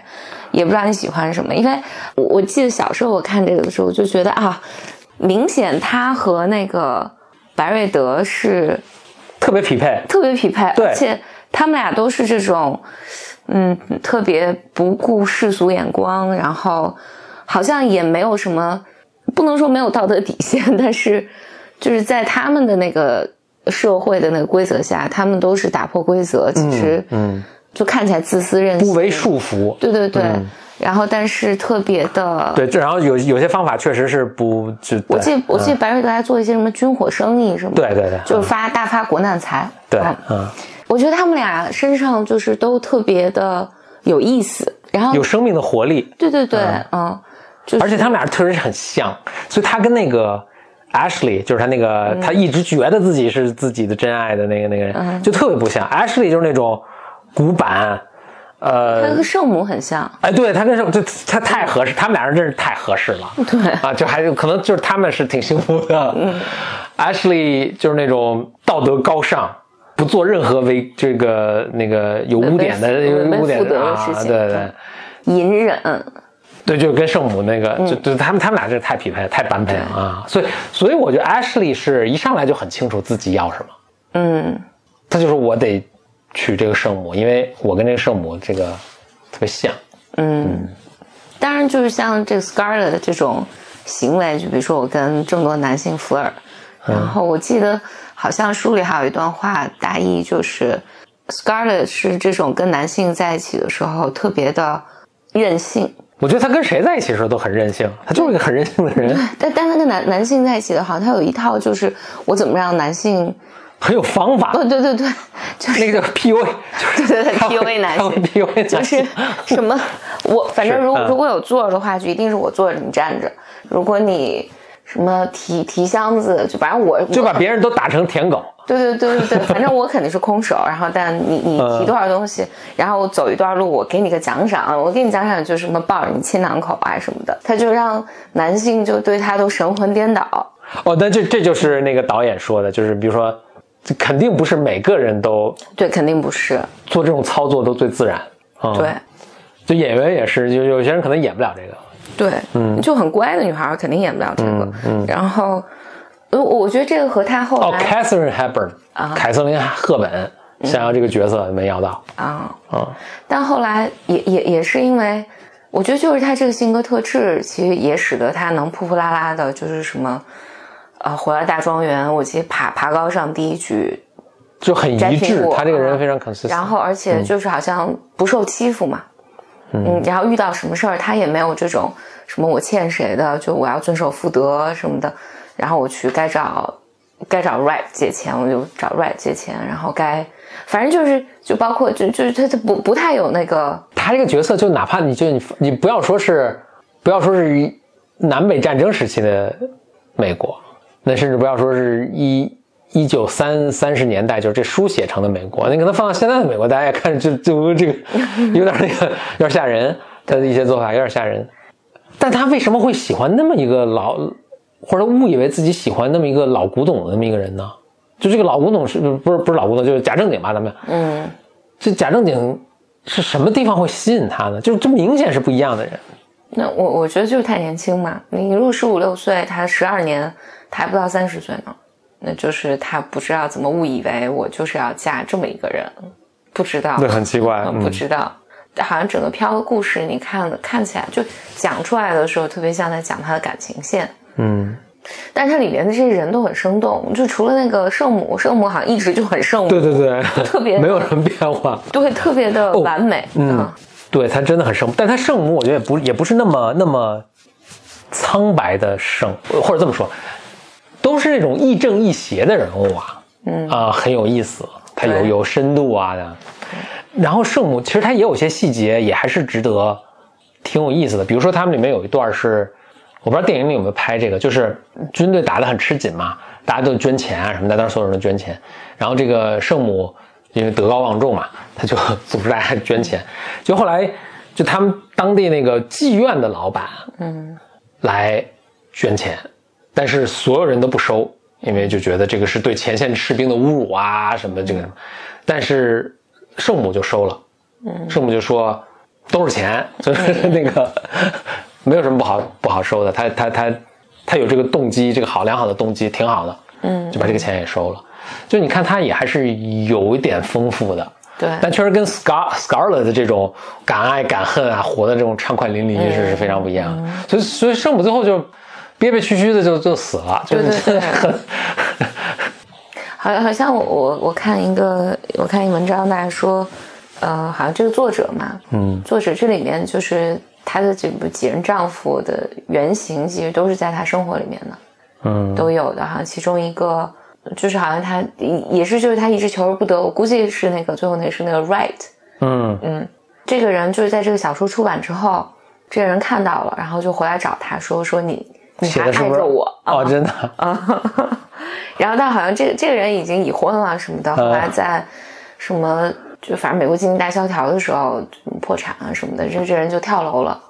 也不知道你喜欢什么。因为我我记得小时候我看这个的时候，我就觉得啊，明显他和那个白瑞德是特别匹配，特别匹配，对而且他们俩都是这种，嗯，特别不顾世俗眼光，然后好像也没有什么，不能说没有道德底线，(laughs) 但是就是在他们的那个社会的那个规则下，他们都是打破规则，其实嗯，就看起来自私任性，不为束缚。对对对，然后但是特别的，对，这然后有有些方法确实是不就，我记得我记得嗯。白瑞德还做一些什么军火生意什么，对对对就是发大发国难财，对嗯，嗯，我觉得他们俩身上就是都特别的有意思，然后有生命的活力，对对对，嗯，就是而且他们俩确实很像，所以他跟那个 Ashley，就是他那个、嗯他一直觉得自己是自己的真爱的那个那个人，就特别不像。Ashley，就是那种古板，他呃和，圣母很像，哎，对他跟什么，就他太合适，他们俩人真是太合适了，(laughs) 对。啊，就还是可能就是他们是挺幸福的。Ashley 就是那种道德高尚，不做任何违这个那个有污点的有污点的啊，事情对对。对。隐忍，对，就跟圣母那个，就就他们他们俩这太匹配了，太般配了啊！所以所以我觉得 Ashley 是一上来就很清楚自己要什么，嗯，他就说我得娶这个圣母，因为我跟这个圣母这个特别像。嗯。当然就是像这个 Scarlett 的这种行为，就比如说我跟这么多男性 flirt，然后我记得好像书里还有一段话，大意就是 Scarlett 是这种跟男性在一起的时候特别的任性，我觉得他跟谁在一起的时候都很任性，他就是一个很任性的人，(laughs) 但但他跟男男性在一起的话，他有一套就是我怎么让男性，很有方法。哦对 (laughs) 对对，就是那个叫 PUA，(laughs) 就是对对对，PUA 男性。PUA 男就是什么，我反正如果如如果有座儿的话，就一定是我坐着你站着。如果你什么提提箱子，就反正我就把别人都打成舔狗。对对对对对，(laughs) 反正我肯定是空手。然后，但你你嗯提多少东西，然后我走一段路，我给你个奖赏，我给你奖赏就是什么抱着你亲两口啊什么的，他就让男性就对他都神魂颠倒。哦，但这这就是那个导演说的，就是比如说，肯定不是每个人都对，肯定不是。做这种操作都最自然。嗯、对，就演员也是，就有些人可能演不了这个。对，嗯，就很乖的女孩儿肯定演不了这个。嗯，然后，呃，我觉得这个和她后哦来，Catherine Hepburn，、凯瑟琳·赫本想要这个角色没要到。啊，嗯，但后来也也也是因为，我觉得就是她这个性格特质，其实也使得她能扑扑啦啦的，就是什么，呃，回到大庄园，我记得爬爬高上第一局，就很一致，摘苹果他这个人啊。非常 consistent。然后而且就是好像不受欺负嘛，嗯，然后遇到什么事儿，他也没有这种什么我欠谁的，就我要遵守妇德什么的，然后我去该找该找 right 借钱，我就找 right 借钱，然后该反正就是就包括就就是他他不不太有那个他这个角色，就哪怕你就你你不要说是不要说是南北战争时期的美国，那甚至不要说是一一九三三十年代，就是这书写成的美国，你可能放到现在的美国，大家也看着就就这个有点那个有点吓人，他的一些做法有点吓人。(laughs) 但他为什么会喜欢那么一个老，或者误以为自己喜欢那么一个老古董的那么一个人呢？就这个老古董是不是不是老古董，就是假正经吧？咱们嗯这假正经是什么地方会吸引他呢？就是这明显是不一样的人。那我我觉得就是太年轻嘛。你如果十五六岁，他十二年，他还不到三十岁呢，那就是他不知道怎么误以为我就是要嫁这么一个人，不知道，很奇怪嗯不知道。好像整个飘的故事，你看看起来就讲出来的时候，特别像在讲他的感情线。嗯，但是它里面的这些人都很生动，就除了那个圣母，圣母好像一直就很圣母，对对对，特别 (laughs) 没有什么变化。对，特别的完美。嗯，对他真的很圣母，但他圣母我觉得也不也不是那么那么苍白的圣，或者这么说，都是那种亦正亦邪的人物啊，嗯。啊、很有意思，他有有深度啊的。然后圣母其实他也有些细节也还是值得挺有意思的，比如说他们里面有一段是我不知道电影里有没有拍这个，就是军队打得很吃紧嘛，大家都捐钱啊什么的，当时所有人都捐钱，然后这个圣母因为德高望重嘛，他就组织大家捐钱，就后来就他们当地那个妓院的老板，嗯，来捐钱，但是所有人都不收，因为就觉得这个是对前线士兵的侮辱啊什么这个，但是圣母就收了，嗯，圣母就说都是钱，就 (laughs) 是那个没有什么不好不好收的，他他他他有这个动机，这个好良好的动机挺好的，嗯，就把这个钱也收了，就你看他也还是有一点丰富的。对，但确实跟 Scar Scarlet 的这种敢爱敢恨啊，活的这种畅快淋漓是是非常不一样的。所以所以圣母最后就憋憋屈屈的就就死了，就对对 (laughs) 对。很好，好像我我我看一个我看一文章，大家说，呃，好像这个作者嘛，嗯，作者这里面就是她的这部几任丈夫的原型，其实都是在她生活里面的，嗯。都有的哈。其中一个就是好像她也是就是她一直求而不得，我估计是那个最后那是那个 Right，嗯。嗯，这个人就是在这个小说出版之后，这个人看到了，然后就回来找他说说你写的是不是爱着我哦，真的。啊，(laughs) 然后但好像这个这个人已经已婚了什么的，后来在什么就反正美国经济大萧条的时候破产啊什么的，这这人就跳楼了。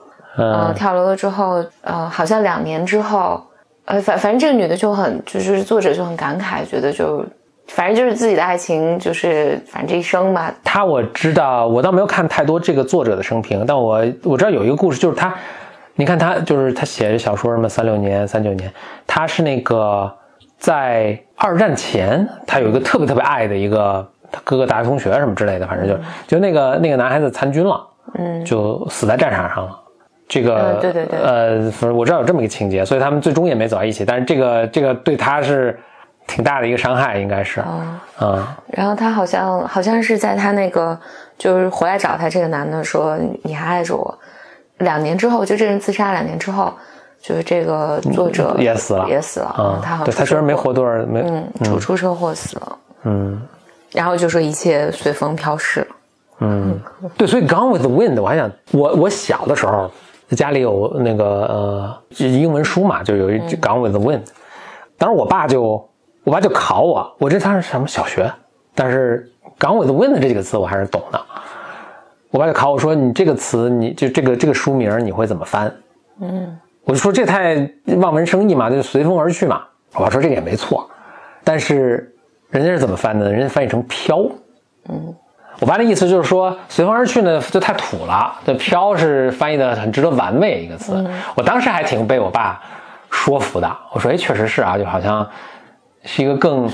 嗯、嗯跳楼了之后，呃，好像两年之后，呃，反反正这个女的就很，就是作者就很感慨，觉得就反正就是自己的爱情，就是反正这一生吧，他我知道，我倒没有看太多这个作者的生平，但我我知道有一个故事，就是他，你看他就是他写的小说什么三六年、三九年，他是那个在二战前，他有一个特别特别爱的一个他哥哥大学同学什么之类的，反正就就那个那个男孩子参军了，嗯，就死在战场上了。这个、嗯对对对。呃，反正我知道有这么一个情节，所以他们最终也没走到一起。但是这个这个对他是挺大的一个伤害，应该是，哦。嗯。然后他好像好像是在他那个就是回来找他这个男的说你还爱着我，两年之后就这人自杀，两年之后就是这个作者也死了也死了，嗯，他好像对他虽然没活多少，没嗯，出出车祸死了，嗯。然后就说一切随风飘逝。嗯，对，所以《Gone with the Wind》，我还想，我我小的时候家里有那个呃英文书嘛，就有一《Gone with the Wind》，当时我爸就我爸就考我，我这当时什么小学，但是《Gone with the Wind》这几个词我还是懂的。我爸就考我说：“你这个词，你就这个这个书名你会怎么翻？”嗯，我就说这太望文生义嘛，就随风而去嘛。我爸说这个也没错，但是人家是怎么翻的？人家翻译成飘。嗯，我爸的意思就是说，随风而去呢就太土了，这飘是翻译的很值得玩味一个词。我当时还挺被我爸说服的。我说，哎，确实是啊，就好像是一个更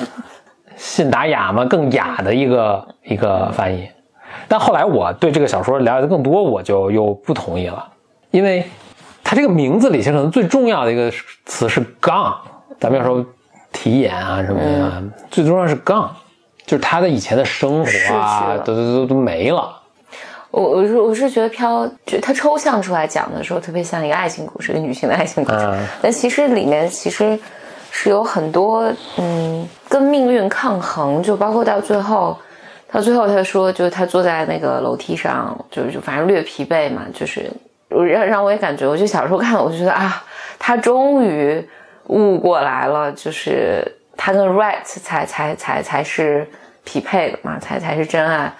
信达雅嘛，更雅的一个一个翻译。但后来我对这个小说了解的更多，我就又不同意了，因为它这个名字里其实可能最重要的一个词是 gone，咱们要说题眼啊什么的，最重要是 gone，就是他的以前的生活啊，了都都都都没了。我我是我是觉得飘，就它抽象出来讲的时候，特别像一个爱情故事，一个女性的爱情故事。嗯但其实里面其实是有很多嗯跟命运抗衡，就包括到最后，到最后他说，就是他坐在那个楼梯上，就就反正略疲惫嘛，就是让让我也感觉，我就小时候看，我就觉得啊，他终于悟过来了，就是他跟 Right 才才才才是匹配的嘛，才才是真爱。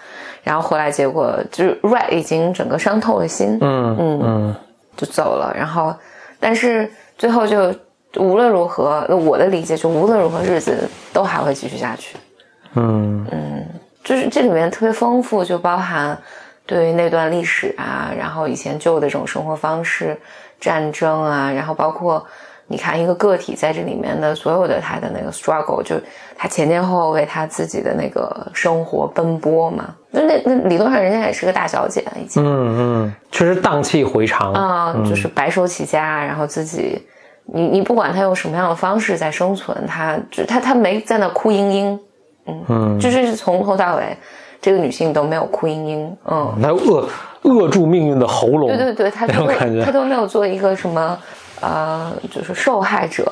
然后回来结果就是 Right 已经整个伤透了心，嗯嗯嗯就走了。然后，但是最后就无论如何，我的理解就无论如何日子都还会继续下去。嗯嗯就是这里面特别丰富，就包含对于那段历史啊，然后以前旧的这种生活方式、战争啊，然后包括你看一个个体在这里面的所有的他的那个 struggle，就他前前后后为他自己的那个生活奔波嘛。那那那理论上人家也是个大小姐了已经。嗯嗯，确实荡气回肠。啊、就是白手起家，然后自己，你你不管他用什么样的方式在生存，他就他他没在那哭嘤嘤，嗯嗯就是从头到尾，这个女性都没有哭嘤嘤，嗯，她扼扼住命运的喉咙。对对对，她都她都没有做一个什么，呃，就是受害者。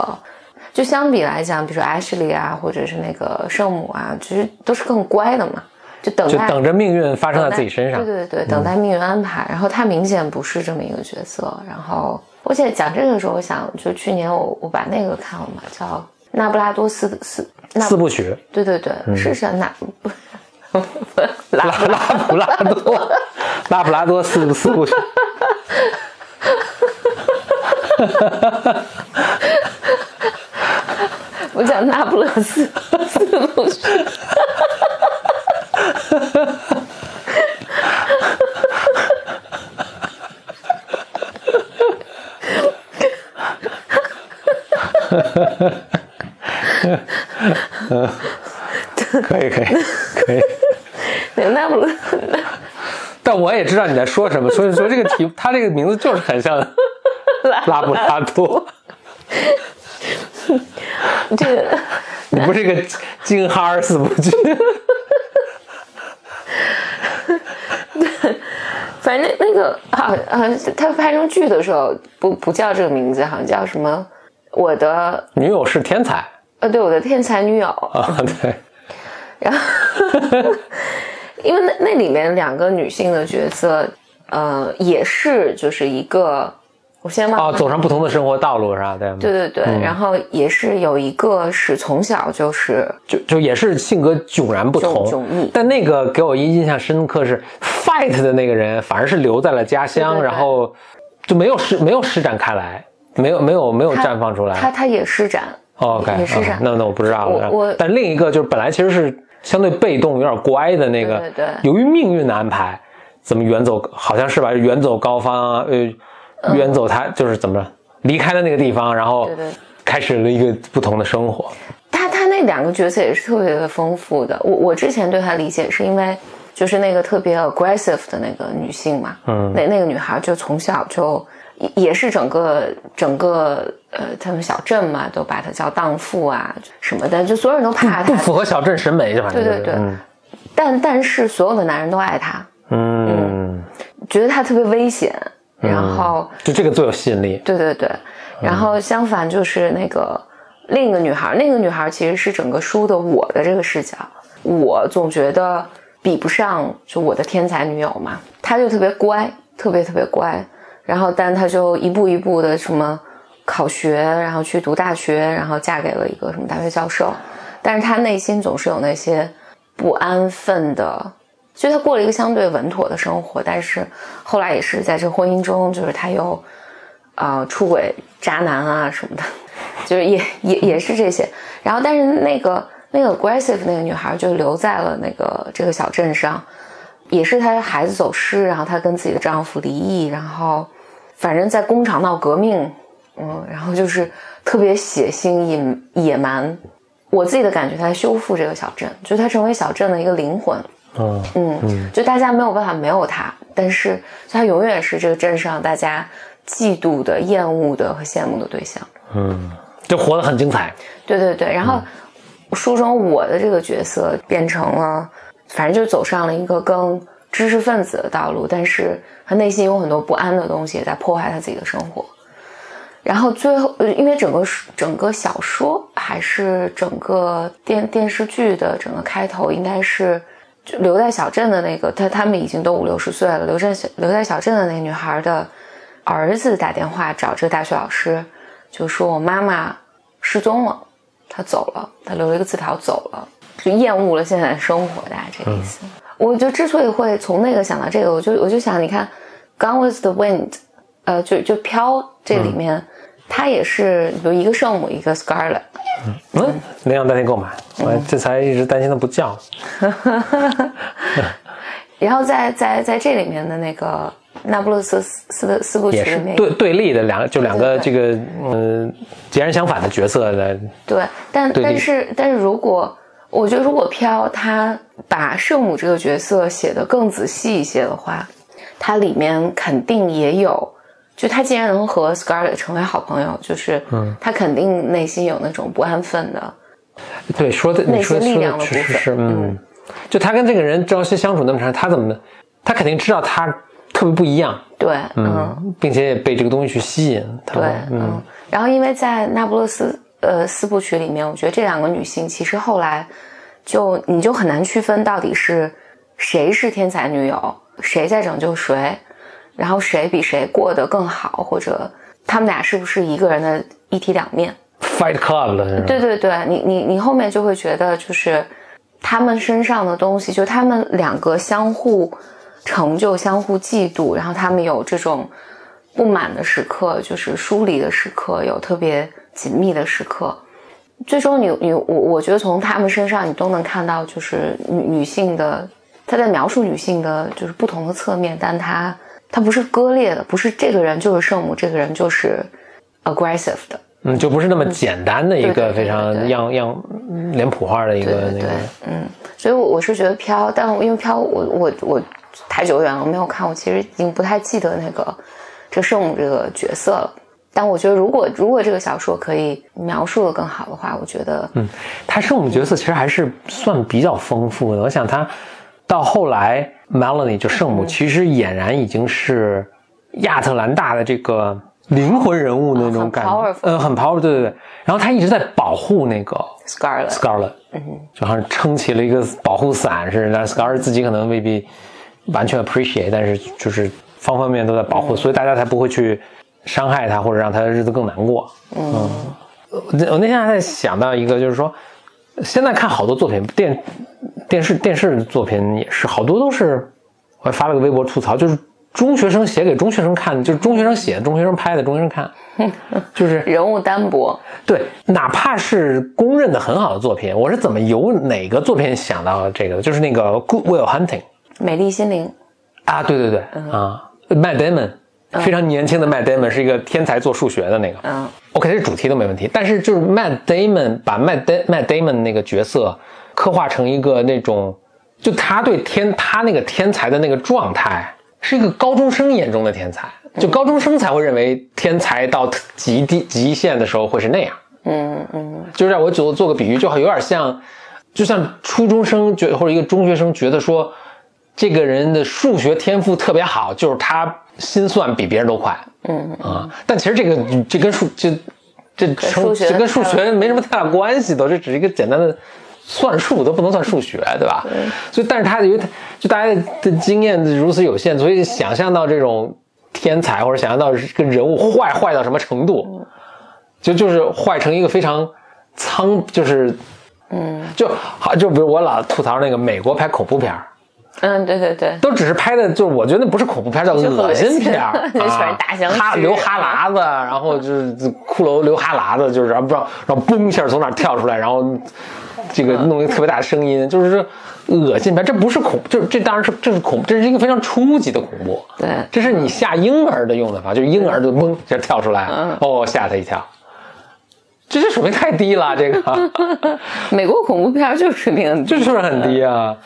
就相比来讲，比如说 Ashley 啊，或者是那个圣母啊，其实都是更乖的嘛，就等待就等着命运发生在自己身上。对对对，等待命运安排。然后她明显不是这么一个角色，然后我记得讲这个的时候，我想就去年我我把那个看了嘛，叫《那不拉多四四那四部曲，对对对，是是那不 (laughs) 拉拉普拉多，(laughs) 拉普拉多四四部曲。我讲那不勒斯四部曲。(laughs) 可以可以可以，(laughs) 那不勒，(laughs) 但我也知道你在说什么，所以说这个题，他这个名字就是很像拉布拉多。(laughs) 这个你不是个金哈尔四部曲？反正那那个好啊，他拍成剧的时候不不叫这个名字，好像叫什么？我的女友是天才呃，对，我的天才女友。啊，对，然后，因为那那里面两个女性的角色，呃，也是就是一个，我先忘哦，了。走上不同的生活道路是吧？对，对对对，然后也是有一个是从小就是就就也是性格迥然不同，迥迥异但那个给我印象深刻是 fight 的那个人，反而是留在了家乡，对对对然后就没有施没有施展开来，没有没有没有绽放出来。他他也施展，哦 OK，也施展啊那那我不知道了。我我但另一个就是本来其实是相对被动、有点乖的那个，对对对由于命运的安排，怎么远走，好像是吧？远走高方啊，呃，远走他就是怎么着离开了那个地方，然后开始了一个不同的生活。他他那两个角色也是特别的丰富的。我我之前对他理解是因为就是那个特别 aggressive 的那个女性嘛，嗯那那个女孩就从小就也也是整个整个呃他们小镇嘛都把她叫荡妇啊什么的，就所有人都怕不她，符合小镇审美，就反正对对对嗯但但是所有的男人都爱她，嗯，觉得她特别危险，然后。就这个最有吸引力。对对对，然后相反就是那个另一个女孩，那个女孩其实是整个书的我的这个视角，我总觉得比不上就我的天才女友嘛，她就特别乖，特别特别乖，然后但她就一步一步的什么考学，然后去读大学，然后嫁给了一个什么大学教授，但是她内心总是有那些不安分的。所以她过了一个相对稳妥的生活，但是后来也是在这婚姻中，就是她又啊、出轨、渣男啊什么的，就是也也也是这些。然后，但是那个那个 aggressive 那个女孩就留在了那个这个小镇上，也是她孩子走失，然后她跟自己的丈夫离异，然后反正在工厂闹革命，嗯，然后就是特别血腥、野野蛮。我自己的感觉，她在修复这个小镇，就是她成为小镇的一个灵魂。嗯嗯，就大家没有办法没有她，但是她永远是这个镇上大家嫉妒的、厌恶的和羡慕的对象。嗯，就活得很精彩。对对对，然后书中我的这个角色变成了，反正就走上了一个更知识分子的道路，但是他内心有很多不安的东西在破坏他自己的生活。然后最后，因为整个整个小说还是整个电电视剧的整个开头，应该是留在小镇的那个，他他们已经都五六十岁了，留在小留在小镇的那个女孩的儿子打电话找这个大学老师，就说我妈妈失踪了，她走了，她留了一个字条走了，就厌恶了现在的生活，大概这个意思。我就之所以会从那个想到这个，我就我就想，你看《Gone with the Wind》，呃，就就飘这里面，它也是比如一个圣母，一个 Scarlet，嗯，领养代替购买，我这才一直担心它不叫。(laughs) 然后在在在这里面的那个那不勒斯四的四部曲里面，对对立的两个，就两个这个嗯截然相反的角色的，对，但对但是但是如果我觉得如果飘他把圣母这个角色写得更仔细一些的话，它里面肯定也有，就他既然能和 Scarlett 成为好朋友，就是嗯他肯定内心有那种不安分的，对说的那你说些力量的部分嗯，就他跟这个人朝夕相处那么长，他怎么他肯定知道他特别不一样，对，嗯嗯，并且也被这个东西去吸引，对，嗯，然后因为在那不勒斯呃四部曲里面，我觉得这两个女性其实后来就你就很难区分到底是谁是天才女友，谁在拯救谁，然后谁比谁过得更好，或者他们俩是不是一个人的一体两面？Fight Club 了，对对对，你你你后面就会觉得，就是他们身上的东西，就他们两个相互成就、相互嫉妒，然后他们有这种不满的时刻，就是疏离的时刻，有特别紧密的时刻。最终你，你我我觉得从他们身上你都能看到，就是女女性的，她在描述女性的就是不同的侧面，但她她不是割裂的，不是这个人就是圣母，这个人就是 aggressive 的。嗯，就不是那么简单的一个非常样样脸谱化的一个那个。，嗯，所以我我是觉得飘，但因为飘，我我我太久远了，我没有看，我其实已经不太记得那个这圣母这个角色了。但我觉得，如果如果这个小说可以描述的更好的话，我觉得，嗯，他圣母角色其实还是算比较丰富的。我想他到后来，Melanie 就圣嗯母，其实俨然已经是亚特兰大的这个灵魂人物那种感觉，哦很 powerful 呃，很 powerful，对对对。然后他一直在保护那个 Scarlet，Scarlet，嗯，就好像撑起了一个保护伞似的。但 Scarlet 自己可能未必完全 appreciate，但是就是方方面面都在保护，所以大家才不会去伤害他，或者让他的日子更难过。嗯，我那我那天还在想到一个，就是说，现在看好多作品，电电视电视作品也是好多都是，我还发了个微博吐槽，就是中学生写给中学生看的，就是中学生写的，中学生拍的，中学生看，(laughs) 就是人物单薄，对，哪怕是公认的很好的作品，我是怎么由哪个作品想到这个的？就是那个《Good Will Hunting》美丽心灵，啊，对对对，啊，Matt Damon，非常年轻的 Matt Damon 是一个天才做数学的那个，嗯。OK，这主题都没问题，但是就是 Matt Damon 把 Matt Da- Matt Damon 那个角色刻画成一个那种，就他对天他那个天才的那个状态，是一个高中生眼中的天才，就高中生才会认为天才到极地极限的时候会是那样。嗯嗯，就让我做做个比喻，就好有点像，就像初中生觉或者一个中学生觉得说，这个人的数学天赋特别好，就是他心算比别人都快，嗯。啊，但其实这个这跟数这这成这跟数学没什么太大关系，都这只是一个简单的。算术都不能算数学，对吧？所以，但是他由于他就大家的经验如此有限，所以想象到这种天才或者想象到这个人物坏坏到什么程度，就就是坏成一个非常苍，就是，嗯，就好，就比如我老吐槽那个美国拍恐怖片儿嗯，对对对，都只是拍的，就是我觉得那不是恐怖片，叫恶心片儿，恶心 (laughs) 全是啊大象吃哈流哈喇子，然后就是骷髅流哈喇子，就是然后不知道，然后嘣一下从哪跳出来，然后这个弄一个特别大的声音，就是说恶心片，这不是恐，就是这当然是这是恐，这是一个非常初级的恐怖，对。这是你吓婴儿的用的法，就是婴儿就嘣一下跳出来，哦吓他一跳。(laughs) 这这水平太低了，这个。(laughs) 美国恐怖片就是水平很低，这就是很低啊。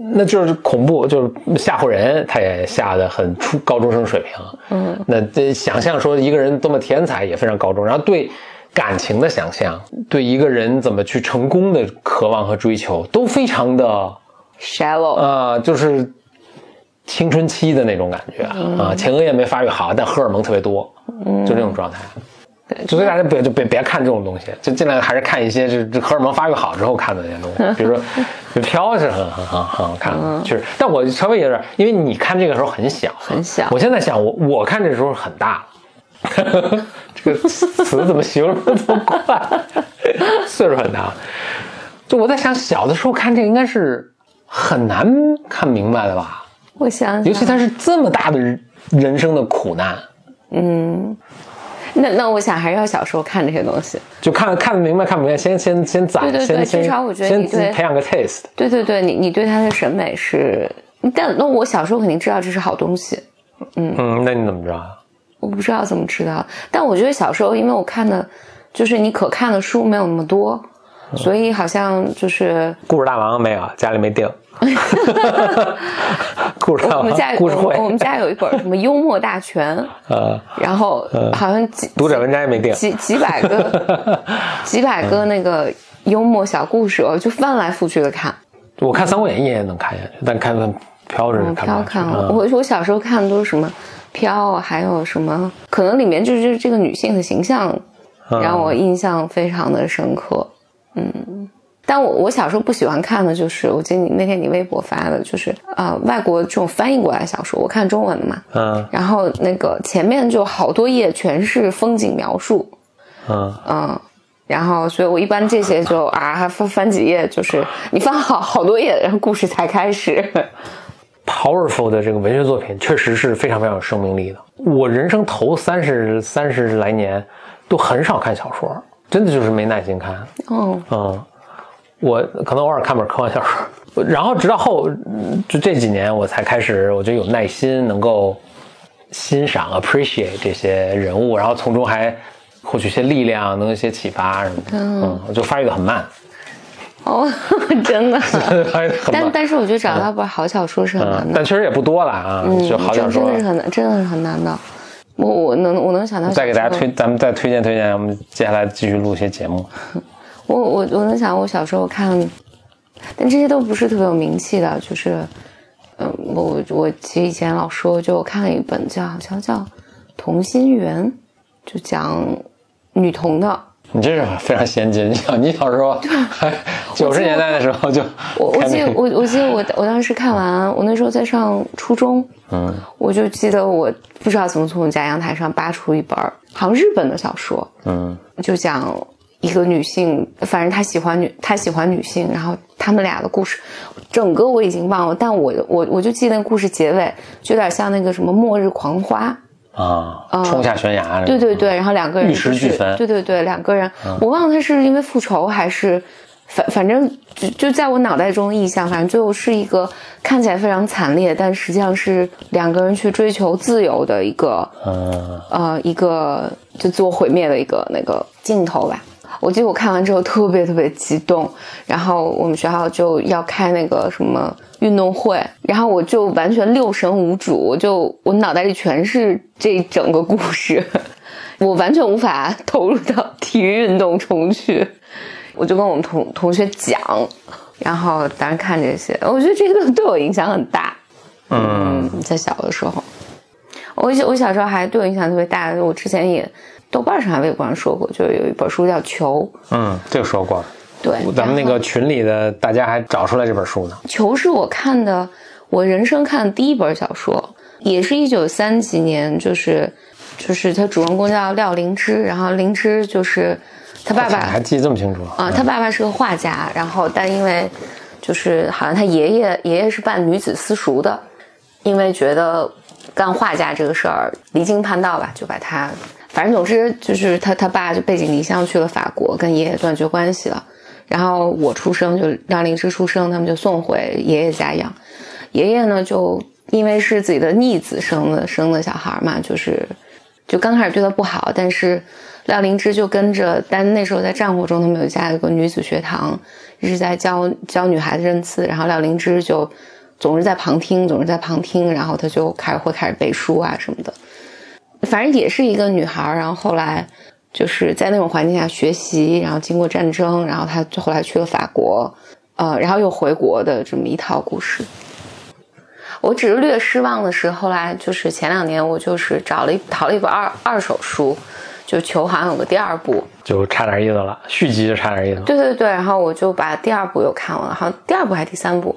那就是恐怖，就是吓唬人，他也吓得很初高中生水平。嗯，那这想象说一个人多么天才也非常高中，然后对感情的想象，对一个人怎么去成功的渴望和追求，都非常的 shallow，呃，就是青春期的那种感觉啊，前额叶没发育好，但荷尔蒙特别多，就这种状态。所以大家别就别别看这种东西，就尽量还是看一些这这荷尔蒙发育好之后看的那些东西，比如说《飘》是很很很很好看的，确实。但我稍微有点，因为你看这个时候很小，很小我现在想，我我看这时候很大了，(laughs) 这个词怎么形容的这么快？(laughs) 岁数很大，就我在想，小的时候看这个应该是很难看明白的吧？我想想，尤其它是这么大的人人生的苦难，那那我想还是要小时候看这些东西。就看看得明白看不明白，先先先攒，对对对先先至少我觉得先你对培养个 taste。对对对，你你对他的审美是，但那我小时候肯定知道这是好东西，嗯，那你怎么知道啊？我不知道怎么知道。但我觉得小时候，因为我看的，就是你可看的书没有那么多，所以好像就是故事大王没有，家里没定。(laughs) 故事大王我们家有故事会我，我们家有一本什么幽默大全，(laughs) 呃，然后好像几读者文摘也没定。几几百个 (laughs) 几百个那个幽默小故事，我就翻来覆去的看。我看《三国演义》也能看下去，但看看飘着飘看了，嗯我我小时候看的都是什么飘，还有什么，可能里面就是这个女性的形象嗯让我印象非常的深刻。但我我小时候不喜欢看的就是，我记得你那天你微博发的，就是啊、呃外国这种翻译过来的小说，我看中文的嘛，嗯然后那个前面就好多页全是风景描述，嗯，嗯，然后所以我一般这些就啊翻翻几页，就是你翻好好多页，然后故事才开始。(laughs) powerful 的这个文学作品确实是非常非常有生命力的。我人生头三十三十来年都很少看小说，真的就是没耐心看。哦，嗯，我可能偶尔看本科幻小说，然后直到后嗯就这几年我才开始，我觉得有耐心能够欣赏 appreciate 这些人物，然后从中还获取一些力量，能有一些启发什么的。嗯，我就发育的很慢，哦，(laughs) 真的。(laughs) 但但是我觉得找到本好小说是很难嗯，的，但确实也不多了啊，就好小说真真的。是很难，真的是很难的。我我能我能想到再给大家推，咱们再推荐推荐，我们接下来继续录一些节目。(laughs) 我我我能想，我小时候看，但这些都不是特别有名气的，就是，嗯，我我其实以前老说，就我看了一本叫好像叫《同心圆》，就讲女童的。你这是非常先进，你想你小时候还九十年代的时候就我我记得我我记得我我当时看完，我那时候在上初中，嗯。我就记得我不知道怎么从我家阳台上扒出一本儿好像日本的小说，嗯。就讲一个女性，反正她喜欢女，她喜欢女性，然后他们俩的故事，整个我已经忘了，但我我我就记得那故事结尾，就有点像那个什么《末日狂花》，啊，冲下悬崖，对对对，然后两个人玉石俱焚。对对对，两个人，我忘了他是因为复仇还是。反反正就就在我脑袋中的印象，反正最后是一个看起来非常惨烈，但实际上是两个人去追求自由的一个嗯。呃一个就自我毁灭的一个那个镜头吧。我记得我看完之后特别特别激动，然后我们学校就要开那个什么运动会，然后我就完全六神无主，我就我脑袋里全是这整个故事，(laughs) 我完全无法投入到体育运动中去。我就跟我们同同学讲，然后当时看这些，我觉得这个对我影响很大。嗯在小的时候，我小我小时候还对我影响特别大。我之前也豆瓣上、还微博上说过，就是有一本书叫《球》，嗯，这个说过，对，咱们那个群里的大家还找出来这本书呢。球是我看的，我人生看的第一本小说，也是一九三几年，就是就是他主人公叫廖灵芝，然后灵芝就是他爸爸还记得这么清楚啊，他爸爸是个画家，然后但因为就是好像他爷爷爷爷是办女子私塾的，因为觉得干画家这个事儿离经叛道吧，就把他，反正总之就是他他爸就背井离乡去了法国，跟爷爷断绝关系了。然后我出生就让灵芝出生，他们就送回爷爷家养。爷爷呢，就因为是自己的逆子生的生的小孩嘛，就是就刚开始对他不好，但是廖灵芝就跟着，但那时候在战火中，他们有家有一个女子学堂，一直在教教女孩子认字，然后廖灵芝就总是在旁听，总是在旁听，然后他就开始会开始背书啊什么的，反正也是一个女孩，然后后来就是在那种环境下学习，然后经过战争，然后她就后来去了法国，呃，然后又回国的这么一套故事。我只是略失望的是，后来就是前两年我就是找了一淘了一本二二手书，就求好像有个第二部，就差点意思了，续集就差点意思。对对对，然后我就把第二部又看完了，好像第二部还是第三部，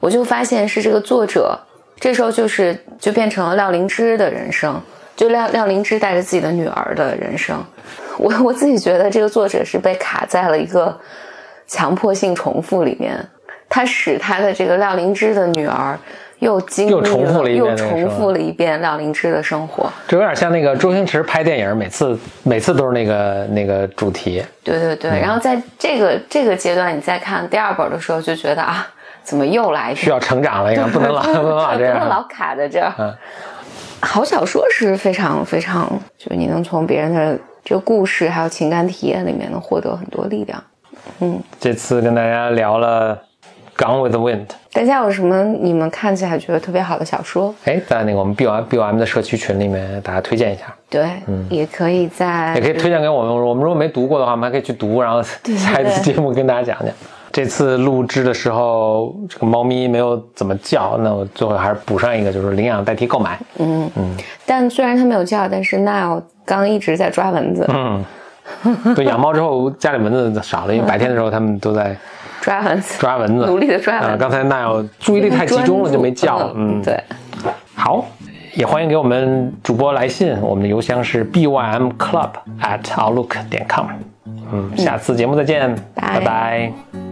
我就发现是这个作者，这时候就是就变成了廖灵芝的人生，就廖廖灵芝带着自己的女儿的人生。我我自己觉得这个作者是被卡在了一个强迫性重复里面，他使他的这个廖灵芝的女儿又经历又重复了一遍又重复了一遍廖灵芝的生活。这有点像那个周星驰拍电影，每次每次都是那个那个主题。对对对，然后在这个这个阶段，你再看第二本的时候，就觉得啊，怎么又来？需要成长了，应该不能老 (laughs) 不能老这不能老。卡在这儿。嗯好小说是非常非常，就是你能从别人的这个故事还有情感体验里面能获得很多力量。嗯这次跟大家聊了《Gone with the Wind》。大家有什么你们看起来觉得特别好的小说？哎，在那个我们 B O B O M 的社区群里面，大家推荐一下，对，嗯也可以在嗯也可以推荐给我们。我们如果没读过的话，我们还可以去读，然后对下一次节目跟大家讲讲。这次录制的时候，这个猫咪没有怎么叫，那我最后还是补上一个，就是领养代替购买。嗯嗯。但虽然它没有叫，但是 Nile 刚一直在抓蚊子。嗯，对，养猫之后家里蚊子少了，因为白天的时候它们都在抓蚊子，抓蚊子，努力的抓蚊子。啊，刚才那有注意力太集中了，就没叫。嗯，对。好，也欢迎给我们主播来信，我们的邮箱是 bymclub at outlook 点 com。嗯，下次节目再见，拜拜。